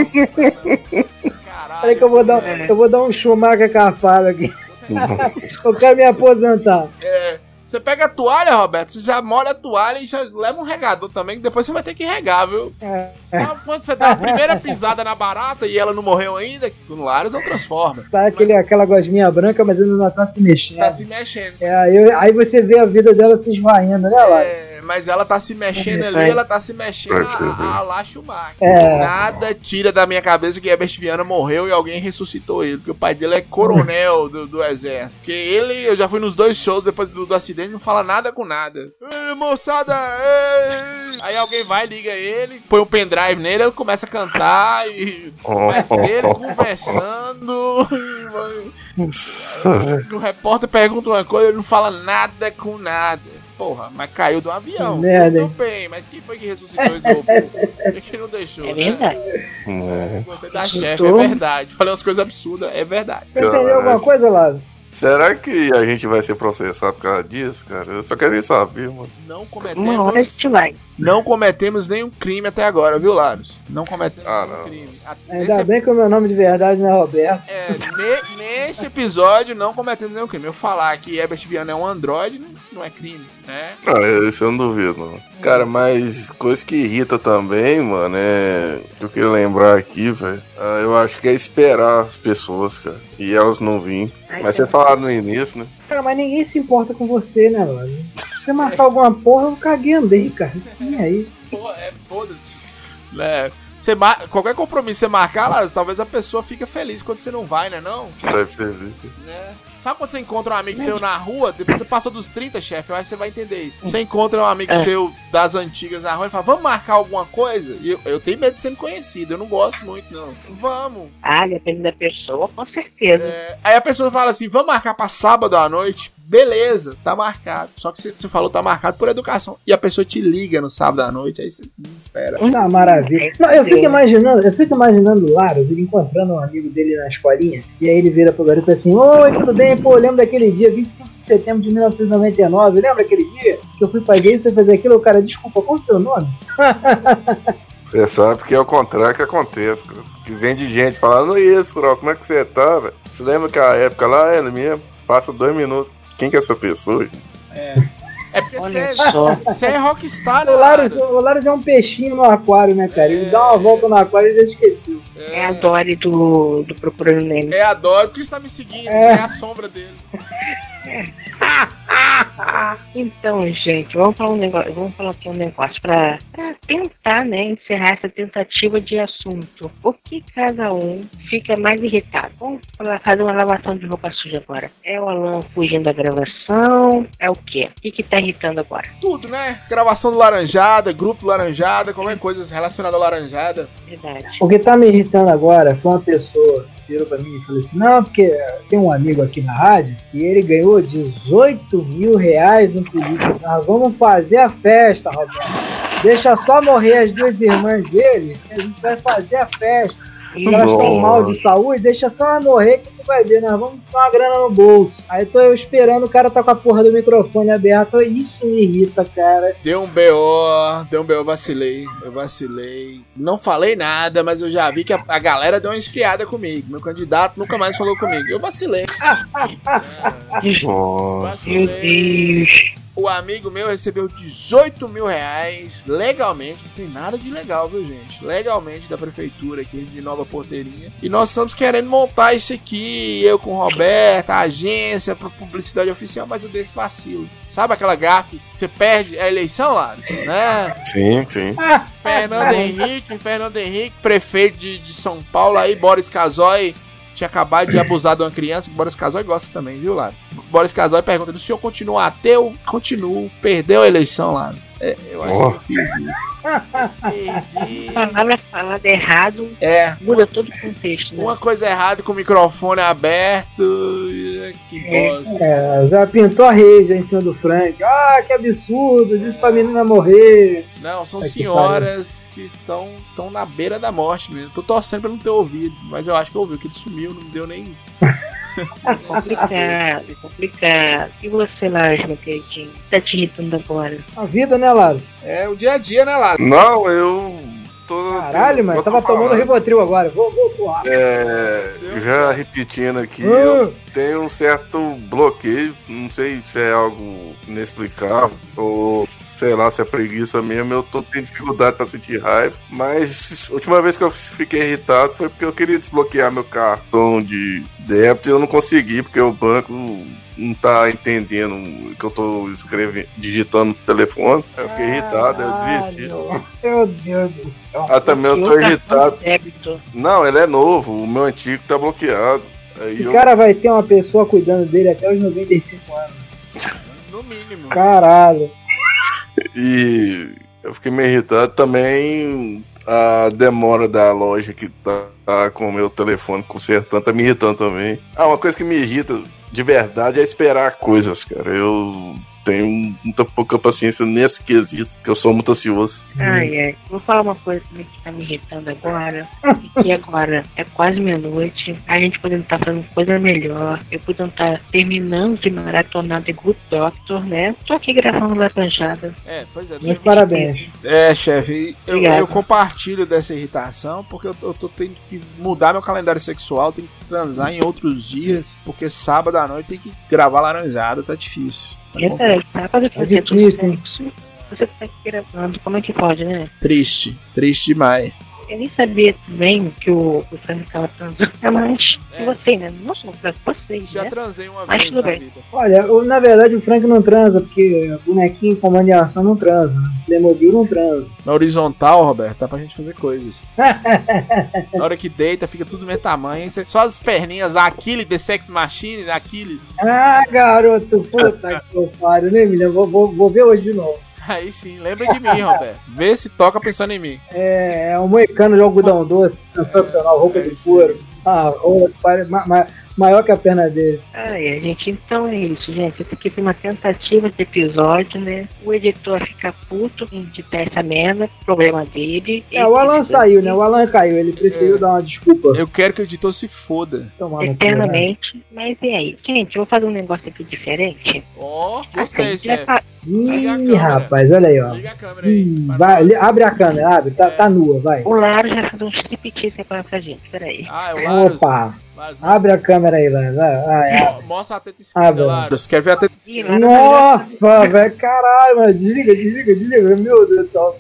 Caralho. Peraí que eu vou dar, eu vou dar um chumaca carpado aqui. eu quero me aposentar. É, você pega a toalha, Roberto, você já molha a toalha e já leva um regador também, que depois você vai ter que regar, viu? É. Sabe quando você dá a primeira pisada na barata e ela não morreu ainda? Que segundo o Lares é o Transformer. Tá aquele, aquela gosminha branca, mas ainda não tá se mexendo. Tá se mexendo. É, aí, aí você vê a vida dela se esvaindo, né, Lara? É, mas ela tá se mexendo ali, ela tá se mexendo a, a lá Schumacher. É. Nada tira da minha cabeça que Herbert Viana morreu e alguém ressuscitou ele, porque o pai dele é coronel do, do exército. Porque ele, eu já fui nos dois shows depois do, do acidente, não fala nada com nada. Ei, moçada, ei! Aí alguém vai, liga ele, põe um pendrive nele, ele começa a cantar e começa ele conversando. O repórter pergunta uma coisa, ele não fala nada com nada. Porra, mas caiu do avião. Merda, Tudo bem, mas quem foi que ressuscitou esse robô? Que não deixou? É né? verdade. É. Você da chefe, é verdade. Falei umas coisas absurdas, é verdade. Você entendeu alguma coisa, Lara? Será que a gente vai ser processado por causa disso, cara? Eu só queria saber, mano. Não Uma hora a cometemos, gente vai. não cometemos nenhum crime até agora, viu, Laros? Não cometemos Ah, nenhum não. crime. Ainda nesse, bem que o meu nome de verdade não é Roberto. é, ne- nesse episódio não cometemos nenhum crime. Eu falar que Herbert Viana é um androide não, não é crime, né? Ah, isso eu não duvido, não. Cara, mas coisa que irrita também, mano, é. Eu queria lembrar aqui, velho. ah, eu acho que é esperar as pessoas, cara. E elas não virem. Mas vocês falaram no início, né? Cara, mas ninguém se importa com você, né, Lara? Se você marcar alguma porra, eu caguei andei, cara. E aí? Pô, é foda-se. Né? Você mar... Qualquer compromisso que você marcar, Laros, talvez a pessoa fique feliz quando você não vai, né? Não? Deve servir. né? Sabe quando você encontra um amigo seu na rua, depois você passou dos 30, chefe, eu acho que você vai entender isso. Você encontra um amigo É. seu das antigas na rua e fala, vamos marcar alguma coisa? E eu, eu tenho medo de ser conhecido, eu não gosto muito, não. Vamos. Ah, depende da pessoa, com certeza. É, aí a pessoa fala assim, vamos marcar pra sábado à noite? Beleza, tá marcado. Só que você, você falou tá marcado por educação. E a pessoa te liga no sábado à noite, aí você desespera. É uma maravilha. Não, eu fico imaginando, eu fico imaginando o Laros, ele encontrando um amigo dele na escolinha, e aí ele vira pro garoto assim, oi, tudo bem? Pô, lembra daquele dia, 25 de setembro de 1999, lembra aquele dia que eu fui fazer isso, fui fazer aquilo? O cara, desculpa, qual o seu nome? Você sabe que é o contrário que acontece, cara. Que vem de gente falando isso, Rural, como é que você tá, velho? Você lembra que a época lá é mesmo? Passa dois minutos. Quem que é essa pessoa? gente? É porque você, você é rockstar, né, O Laros, Laros? o Laros é um peixinho no aquário, né, cara? Ele dá uma volta no aquário e já esqueceu. É a Dory do, do Procurando Nemo. É, adoro, porque você tá me seguindo, É. é a sombra dele. Então, gente, vamos falar um negócio, vamos falar aqui um negócio pra, pra tentar, né, encerrar essa tentativa de assunto. O que cada um fica mais irritado? Vamos falar- fazer uma lavação de roupa suja agora. É o Alan fugindo da gravação? É o quê? O que que tá irritando agora? Tudo, né? Gravação do Laranjada, grupo do Laranjada, qualquer coisa relacionada ao Laranjada. Verdade. O que tá me irritando agora foi uma pessoa virou pra mim e falou assim: Não, porque tem um amigo aqui na rádio e ele ganhou 18 mil reais no político. Nós vamos fazer a festa, Roberto. Deixa só morrer as duas irmãs dele, que a gente vai fazer a festa. E Elas estão Nossa. mal de saúde, deixa só morrer que tu vai ver, nós vamos botar uma grana no bolso. Aí tô eu esperando, o cara tá com a porra do microfone aberto. Isso me irrita, cara. Deu um BO, deu um BO, eu vacilei, eu vacilei. Não falei nada, mas eu já vi que a, a galera deu uma esfriada comigo. Meu candidato nunca mais falou comigo. Eu vacilei. Nossa. Meu vacilei. Deus. O amigo meu recebeu 18 mil reais legalmente. Não tem nada de legal, viu, gente? Legalmente da prefeitura aqui de Nova Porteirinha. E nós estamos querendo montar isso aqui. Eu com o Roberto, a agência, para publicidade oficial, mas eu dei esse vacilo. Sabe aquela gafe que você perde a eleição, Laros? Né? Sim, sim. Fernando Henrique, Fernando Henrique, prefeito de, de São Paulo aí, Boris Casoy. Tinha acabado de abusar de uma criança, que Boris Casoy gosta também, viu, Laros? Boris Casoy pergunta: o senhor continua ateu? Continuo. Perdeu a eleição, Laros. É, eu acho Oh. que eu fiz isso. Perdi. Palavra falada errado É, muda todo o contexto, né? uma coisa errada com o microfone aberto. Que bosta. É, já pintou a rede aí em cima do Frank. Ah, que absurdo, disse pra menina morrer. Não, são que senhoras que estão, estão na beira da morte mesmo. Tô torcendo pra não ter ouvido, mas eu acho que ouviu, que ele sumiu, não me deu nem. É complicado, é complicado. E você, Lars, meu queridinho? Tá te irritando agora? A vida, né, Laro? É o dia a dia, né, Laro? Não, eu. tô. Caralho, mano, eu tô tava tomando falando. Rivotril agora. Vou, vou, vou. É, já repetindo aqui, Ah. eu tenho um certo bloqueio, não sei se é algo inexplicável ou sei lá se é preguiça mesmo, eu tô tendo dificuldade pra sentir raiva, mas a última vez que eu fiquei irritado foi porque eu queria desbloquear meu cartão de débito e eu não consegui porque o banco não tá entendendo o que eu tô escrevendo, digitando no telefone. Aí Eu fiquei irritado, eu desisti. Meu Deus do céu. Ah, também eu tô irritado. Não, ele é novo, o meu antigo tá bloqueado. Aí Esse eu cara vai ter uma pessoa cuidando dele até os 95 anos. No mínimo. Caralho. E eu fiquei meio irritado também. A demora da loja que tá, tá com o meu telefone consertando tá me irritando também. Ah, uma coisa que me irrita de verdade é esperar coisas, cara. Eu tenho muita pouca paciência nesse quesito, que eu sou muito ansioso. Ai, ai. Vou falar uma coisa também que tá me irritando agora. E agora é quase meia-noite. A gente podendo estar fazendo coisa melhor. Eu podendo estar terminando de maratonar The Good Doctor, né? Tô aqui gravando laranjada. É, pois é. Meus parabéns. É, chefe, eu, eu compartilho dessa irritação porque eu, tô- eu tô tendo que mudar meu calendário sexual, tenho que transar em outros dias, porque sábado à noite tem que gravar laranjada, tá difícil. Tá E complicado. peraí, tá fazendo É difícil. Você tá gravando, como é que pode, né? Triste, triste demais. Eu nem sabia também que o, o Frank tava transando. Mas É. você, né? Não sou pra vocês, Já né? transei uma Mas vez na bem. vida. Olha, o- na verdade o Frank não transa, porque bonequinho em comando de ação não transa. né? Playmobil não transa. Na horizontal, Roberto, dá pra gente fazer coisas. Na hora que deita, fica tudo do mesmo tamanho. Você- Só as perninhas, Aquiles, The Sex Machine, Aquiles. Ah, garoto, puta que eu pariu, né, Emília? Vou, vou, vou ver hoje de novo. Aí sim, lembra de mim, Roberto. Vê se toca pensando em mim. É, é um moicano de algodão doce, sensacional, roupa de couro. Ah, roupa pare- ma- ma- maior que a perna dele. Ai, a gente, então é isso, gente. Esse aqui foi uma tentativa de episódio, né? O editor fica puto editar essa merda, problema dele. É, o Alan saiu, né? O Alan caiu, ele preferiu É. dar uma desculpa. Eu quero que o editor se foda. Tomar né? Eternamente. Mas e aí? Gente, eu vou fazer um negócio aqui diferente. Ó, Assim, gostei, já chefe. fa- Ih, rapaz, olha aí, ó. Liga a câmera aí. Pra vai, abre a câmera, abre, tá, tá nua, vai. O Laro já fez um striptease agora pra gente. Peraí. Ah, é o Larus. Opa, Larus, abre a câmera aí. Vai, vai, abre. Mo- Mostra a teta esquerda, Abre. Larus. Quer ver a teta esquerda? Nossa, velho, caralho, mano. Desliga, desliga, desliga. Meu Deus do céu.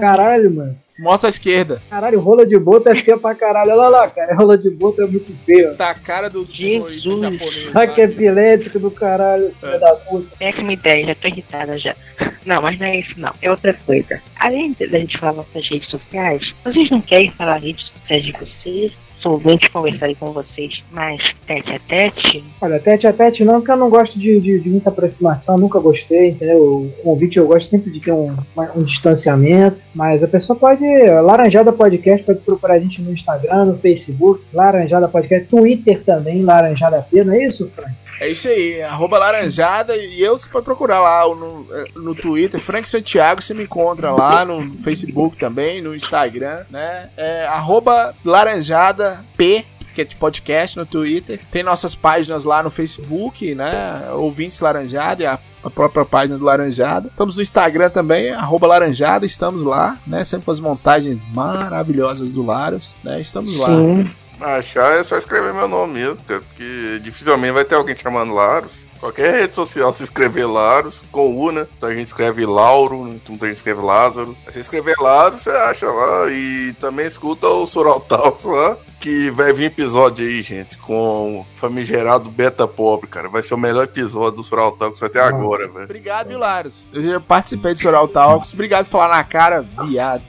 Caralho, mano. Mostra a esquerda. Caralho, rola de bota é feia pra caralho. Olha lá, cara. Rola de bota é muito feio. Tá a cara do Jesus. terrorista japonês. Olha que epilético do caralho, filho da puta. Péssima ideia, já tô irritada já. Não, mas não é isso não, é outra coisa. Além de a gente falar nossas redes sociais, vocês não querem falar redes sociais de vocês? Somente conversarem com vocês mais tete a tete? Olha, tete a tete não, porque eu não gosto de, de, de muita aproximação, nunca gostei, entendeu? O convite eu gosto sempre de ter um, um distanciamento, mas a pessoa pode, Laranjada Podcast, pode procurar a gente no Instagram, no Facebook, Laranjada Podcast, Twitter também, Laranjada P, não é isso, Frank? É isso aí, arroba laranjada e eu você pode procurar lá no, no Twitter, Frank Santiago, você me encontra lá no Facebook também, no Instagram, né? É arroba laranjada P, que é de podcast no Twitter. Tem nossas páginas lá no Facebook, né? Ouvintes Laranjada e a, a própria página do Laranjada. Estamos no Instagram também, arroba laranjada, estamos lá, né? Sempre com as montagens maravilhosas do Laros, né? Estamos lá. Sim. Achar é só escrever meu nome mesmo, cara, porque dificilmente vai ter alguém chamando Laros. Qualquer rede social se escrever Laros, com U, né? Então a gente escreve Lauro, muita gente escreve Lázaro. Você escrever Laros, você acha lá. E também escuta o Soral Talks lá, que vai vir episódio aí, gente, com o famigerado Beta Pobre, cara. Vai ser o melhor episódio do Soral Talks até Nossa. agora, velho. Obrigado, viu, Laros? Eu já participei do Soral Talks. Obrigado por falar na cara, viado.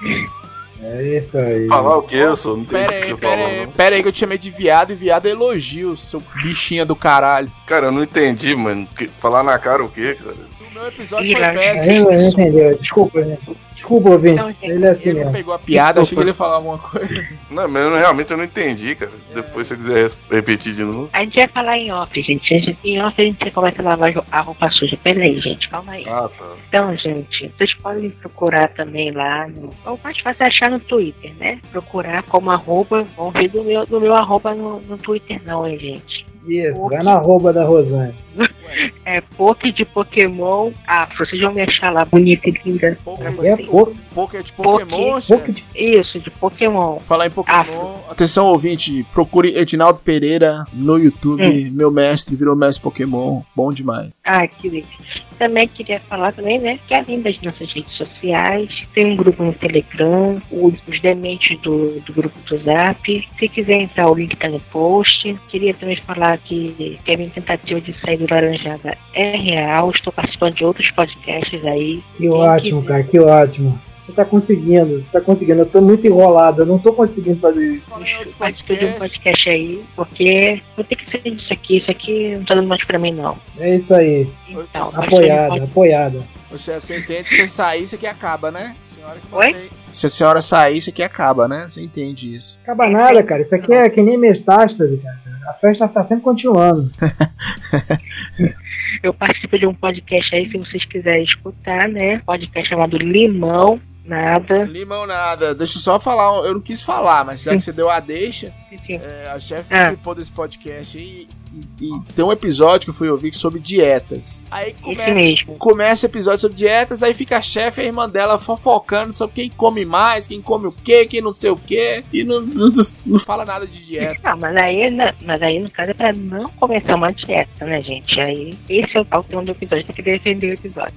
É isso aí. Falar o quê, só? Não tem Pera que aí, você pera falou, aí, não. pera aí que eu te chamei de viado e viado é elogio, seu bichinha do caralho. Cara, eu não entendi, mano. Que- Falar na cara o quê, cara? O meu episódio foi péssimo. não entendeu, desculpa, né? Desculpa, gente, ele é assim Ele não pegou a piada, achei que ele ia falar alguma coisa. Não, mas eu realmente eu não entendi, cara. Depois se você quiser repetir de novo. A gente vai falar em off, gente. A gente- Em off a gente começa a lavar a roupa suja. Pera aí, gente, calma aí. Ah, tá. Então, gente, vocês podem procurar também lá, no, ou mais fácil é achar no Twitter, né? Procurar como arroba, vão ver do meu, do meu arroba no, no Twitter não, hein, gente. Isso, vai na arroba da Rosane. É Poke de Pokémon. Afro, vocês vão me achar lá bonita e linda. É Poké de Pokémon, Poké. chefe? Poké Isso, de Pokémon. Falar em Pokémon. Atenção, ouvinte. Procure Edinaldo Pereira no YouTube. Meu mestre virou mestre Pokémon. Bom demais. Ah, que legal. Também queria falar também, né, que além das nossas redes sociais, tem um grupo no Telegram, os dementes do, do grupo do Zap. Se quiser entrar, o link tá no post. Queria também falar que, que a minha tentativa de sair do Laranjada é real. Estou participando de outros podcasts aí. Que ótimo, cara, que ótimo. Você tá conseguindo, você tá conseguindo. Eu tô muito enrolado, eu não tô conseguindo fazer isso. Outros Participo de um podcast aí, porque vou ter que ser isso aqui. Isso aqui não tá dando mais pra mim, não. É isso aí. Então, Apoiada, apoiada. Ô, chefe, você entende? Se você sair, isso aqui acaba, né? Senhora que Oi? Se a senhora sair, isso aqui acaba, né? Você entende isso. Acaba nada, cara. Isso aqui é que nem metástase, cara. A festa tá sempre continuando. Eu participo de um podcast aí, se vocês quiserem escutar, né? Podcast chamado Limão Nada. Limão nada. Deixa eu só falar. Eu não quis falar, mas já que você deu a deixa, é, a chefe Ah. participou desse podcast aí. E, e tem um episódio que eu fui ouvir sobre dietas. Aí começa, mesmo. começa o episódio sobre dietas, aí fica a chefe e a irmã dela fofocando sobre quem come mais, quem come o quê, quem não sei o quê, e não, não, não fala nada de dieta. Não, mas aí, na- mas aí no caso é pra não começar uma dieta, né, gente? Aí esse é o tal tema do episódio, tem que defender o episódio.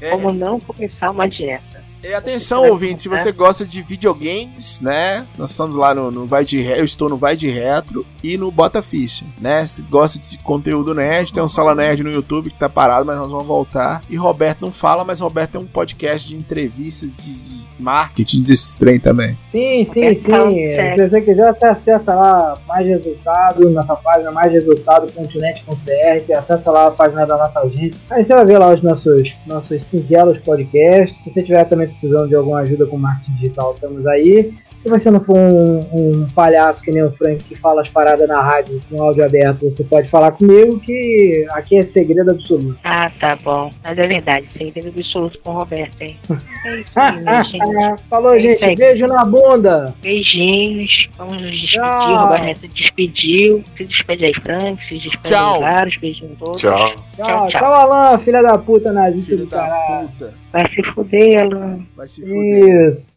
É, Como não começar uma dieta. E atenção, ouvinte, se você gosta de videogames, né? Nós estamos lá no, no Vai de Retro, eu estou no Vai de Retro e no Bota Ficha, né? Se gosta de conteúdo nerd, tem um Sala Nerd no YouTube que tá parado, mas nós vamos voltar. E Roberto não fala, mas Roberto tem um podcast de entrevistas de, de marketing desses trem também. Sim, sim, sim. tal, Se você quiser, até acessa lá mais resultado, nossa página maisresultado.net.br. Você acessa lá a página da nossa agência. Aí você vai ver lá os nossos, nossos singelos podcasts. Se você tiver também precisando de alguma ajuda com marketing digital, estamos aí. Se você não for um, um palhaço que nem o Frank que fala as paradas na rádio com áudio aberto, você pode falar comigo que aqui é segredo absoluto. Ah, tá bom. Mas é verdade, segredo absoluto com o Roberto, hein? É isso aí, gente. Falou, É gente. Beijo na bunda. Beijinhos. Vamos nos despedir. Tchau. O Roberto se despediu. Se despede aí, Frank. Se despede Tchau. vários. Beijinhos a todos. Tchau. Tchau, Tchau, tchau, Alan, filha da puta nazista do caralho. puta. Vai se fuder, Alan. Vai se fuder. Isso.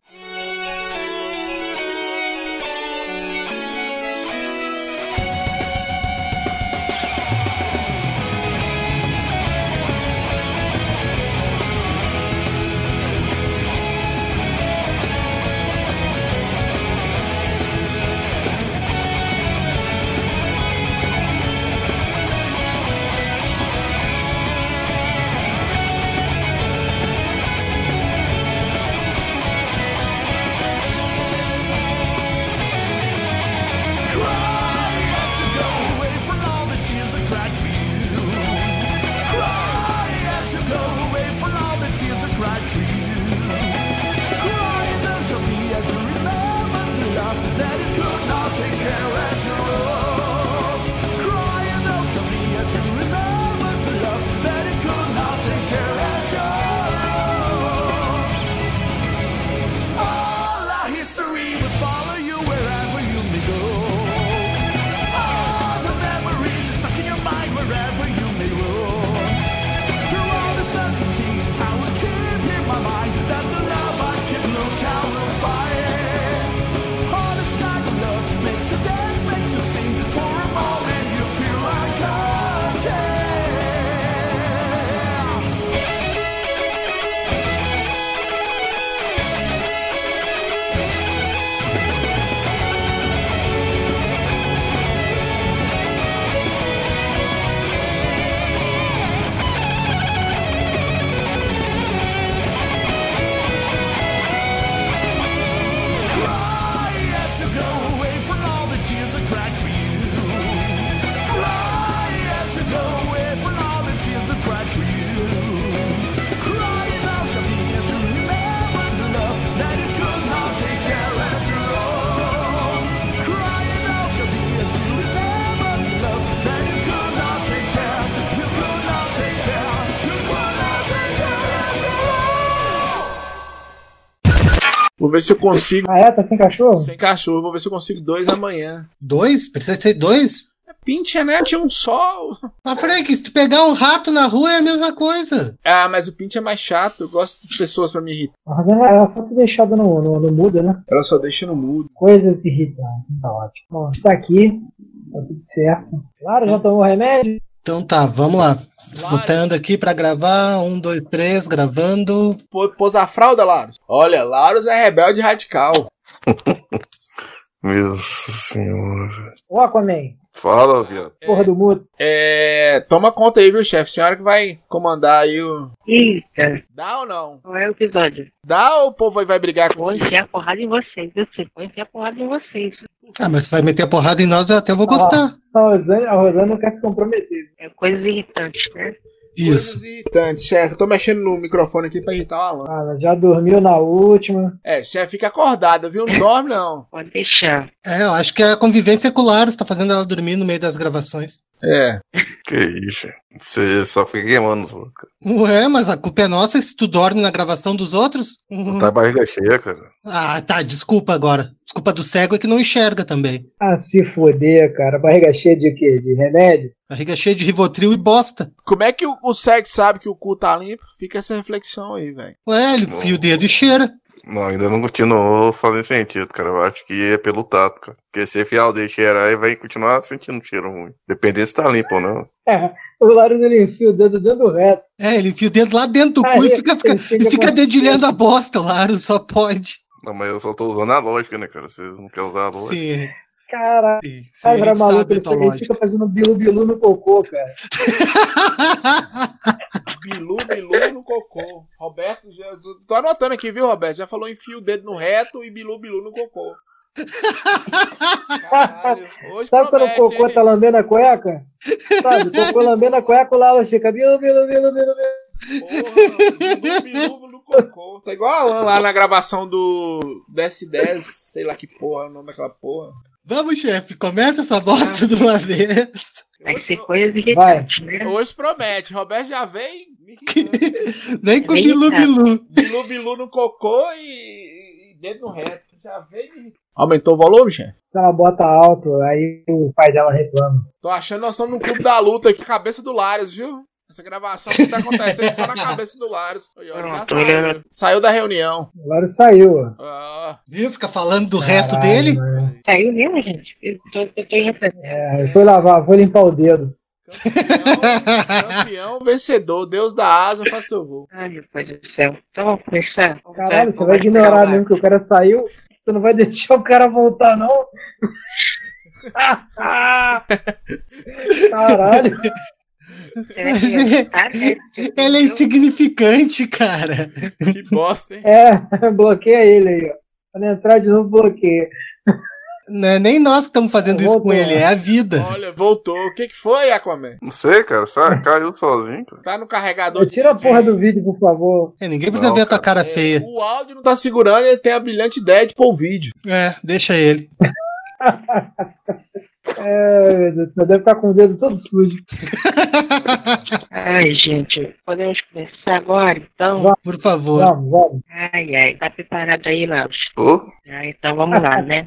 Vou ver se eu consigo. Ah, é? Tá sem cachorro? Sem cachorro, vou ver se eu consigo dois amanhã. Dois? Precisa ser dois? Pincha, né? Tinha um sol. Mas, Frank, se tu pegar um rato na rua é a mesma coisa. Ah, mas o pincha é mais chato. Eu gosto de pessoas pra me irritar. Mas ela ela só ter deixado no, no, no mudo, né? Ela só deixa no mudo. Coisas irritantes. Tá ótimo. Bom, tá aqui. Tá tudo certo. Claro, já tomou remédio? Então tá, vamos lá. Laros, Botando aqui pra gravar. Um, dois, três, gravando. pô- pôs a fralda, Laros. Olha, Laros é rebelde radical. Meu senhor. Ô, Aquaman. Fala, viado. Porra do mudo. É. Toma conta aí, viu, chefe? Senhora que vai comandar aí o. Eita, Dá ou não? qual é o episódio? Dá ou o povo aí vai brigar com Vou enfiar porrada em vocês, eu sei. Vou enfiar porrada em vocês. Ah, mas se vai meter a porrada em nós, eu até vou gostar. A Rosane, a Rosane não quer se comprometer. É coisas irritantes, né? Isso. Irritantes, chefe. Eu tô mexendo no microfone aqui pra irritar o Alan. Ah, ela já dormiu na última. É, chefe, fica acordada, viu? Não dorme, não. Pode deixar. É, eu acho que a convivência com o Laros tá fazendo ela dormir no meio das gravações. É. Que isso? Você só fica queimando os outros. cara. Ué, mas a culpa é nossa se tu dorme na gravação dos outros? Tu tá barriga cheia, cara. Ah, tá, desculpa agora. Desculpa do cego é que não enxerga também. Ah, se foder, cara. Barriga cheia de quê? De remédio? Barriga cheia de Rivotril e bosta. Como é que o, o cego sabe que o cu tá limpo? Fica essa reflexão aí, velho. Ué, ele enfia o dedo e cheira. Não, ainda não continuou fazendo sentido, cara. Eu acho que é pelo tato, cara. Porque se enfiar o dedo e cheirar, aí vai continuar sentindo um cheiro ruim. Dependendo se tá limpo ou não. É, o Larus ele enfia o dedo dentro do reto. É, ele enfia o dedo lá dentro do Ah, cu e fica, fica, e fica com- dedilhando a bosta, o Laros só pode. Não, mas eu só tô usando a lógica, né, cara? Vocês não querem usar a lógica. Sim, Sim cara, a era gente maluco. sabe a Ele tua fica, ele fazendo bilu-bilu no cocô, cara. Bilu, bilu no cocô. Roberto, já, tô anotando aqui, viu, Roberto? Já falou enfia o dedo no reto e bilu, bilu no cocô. Caralho, Sabe quando o cocô hein? tá lambendo a cueca? Sabe, o cocô lambendo a cueca, o Larus fica bilu, bilu, bilu, bilu, bilu. Porra, bilu, bilu no cocô. Tá igual a Alan lá na gravação do DS10, sei lá que porra é o nome daquela porra. Vamos, chefe, começa essa bosta de uma vez. Tem que Hoje, ser coisas irritantes, né? hoje promete. Roberto já vem. Nem com Nem bilu nada. bilu. bilu, bilu no cocô e, e dedo no reto. Já vem. Aumentou o volume, chefe? Se ela bota alto, aí o pai dela reclama. Tô achando nós estamos no clube da luta aqui, cabeça do Lares, viu? Essa gravação que tá acontecendo só na cabeça do Lares. Aí, ó, Já saiu. Saiu da reunião. O Larus saiu, ó. Ah, Viu? Fica falando do reto Caralho, dele. mano. Saiu mesmo, gente? Eu tô, eu tô irritando. É, ele foi lavar, foi limpar o dedo. campeão, campeão, vencedor, Deus da asa, faz seu voo. Ai, meu pai do céu. Então vamos começar? Caralho, você vai ignorar o mesmo que o cara saiu? Você não vai deixar o cara voltar, não? Caralho. Ele é insignificante, cara. Que bosta, hein? É, bloqueia ele aí, ó. Quando entrar de novo, bloqueia. Não é nem nós que estamos fazendo isso com Voltou. ele, é a vida. Olha, voltou. O que que foi, Aquaman? Não sei, cara. Sabe, caiu sozinho, cara. Tá no carregador. de Tira a porra do vídeo, por favor. É, ninguém precisa Não, ver a tua cara É, feia. O áudio não tá segurando e ele tem a brilhante ideia de pôr o vídeo. É, deixa ele. É, meu Deus, você deve estar com o dedo todo sujo. Ai, gente, podemos começar agora, então? Vamos. Por favor. Vamos, vamos. Ai, ai, tá preparado aí, Laos? Ô, Ah, então vamos lá, né?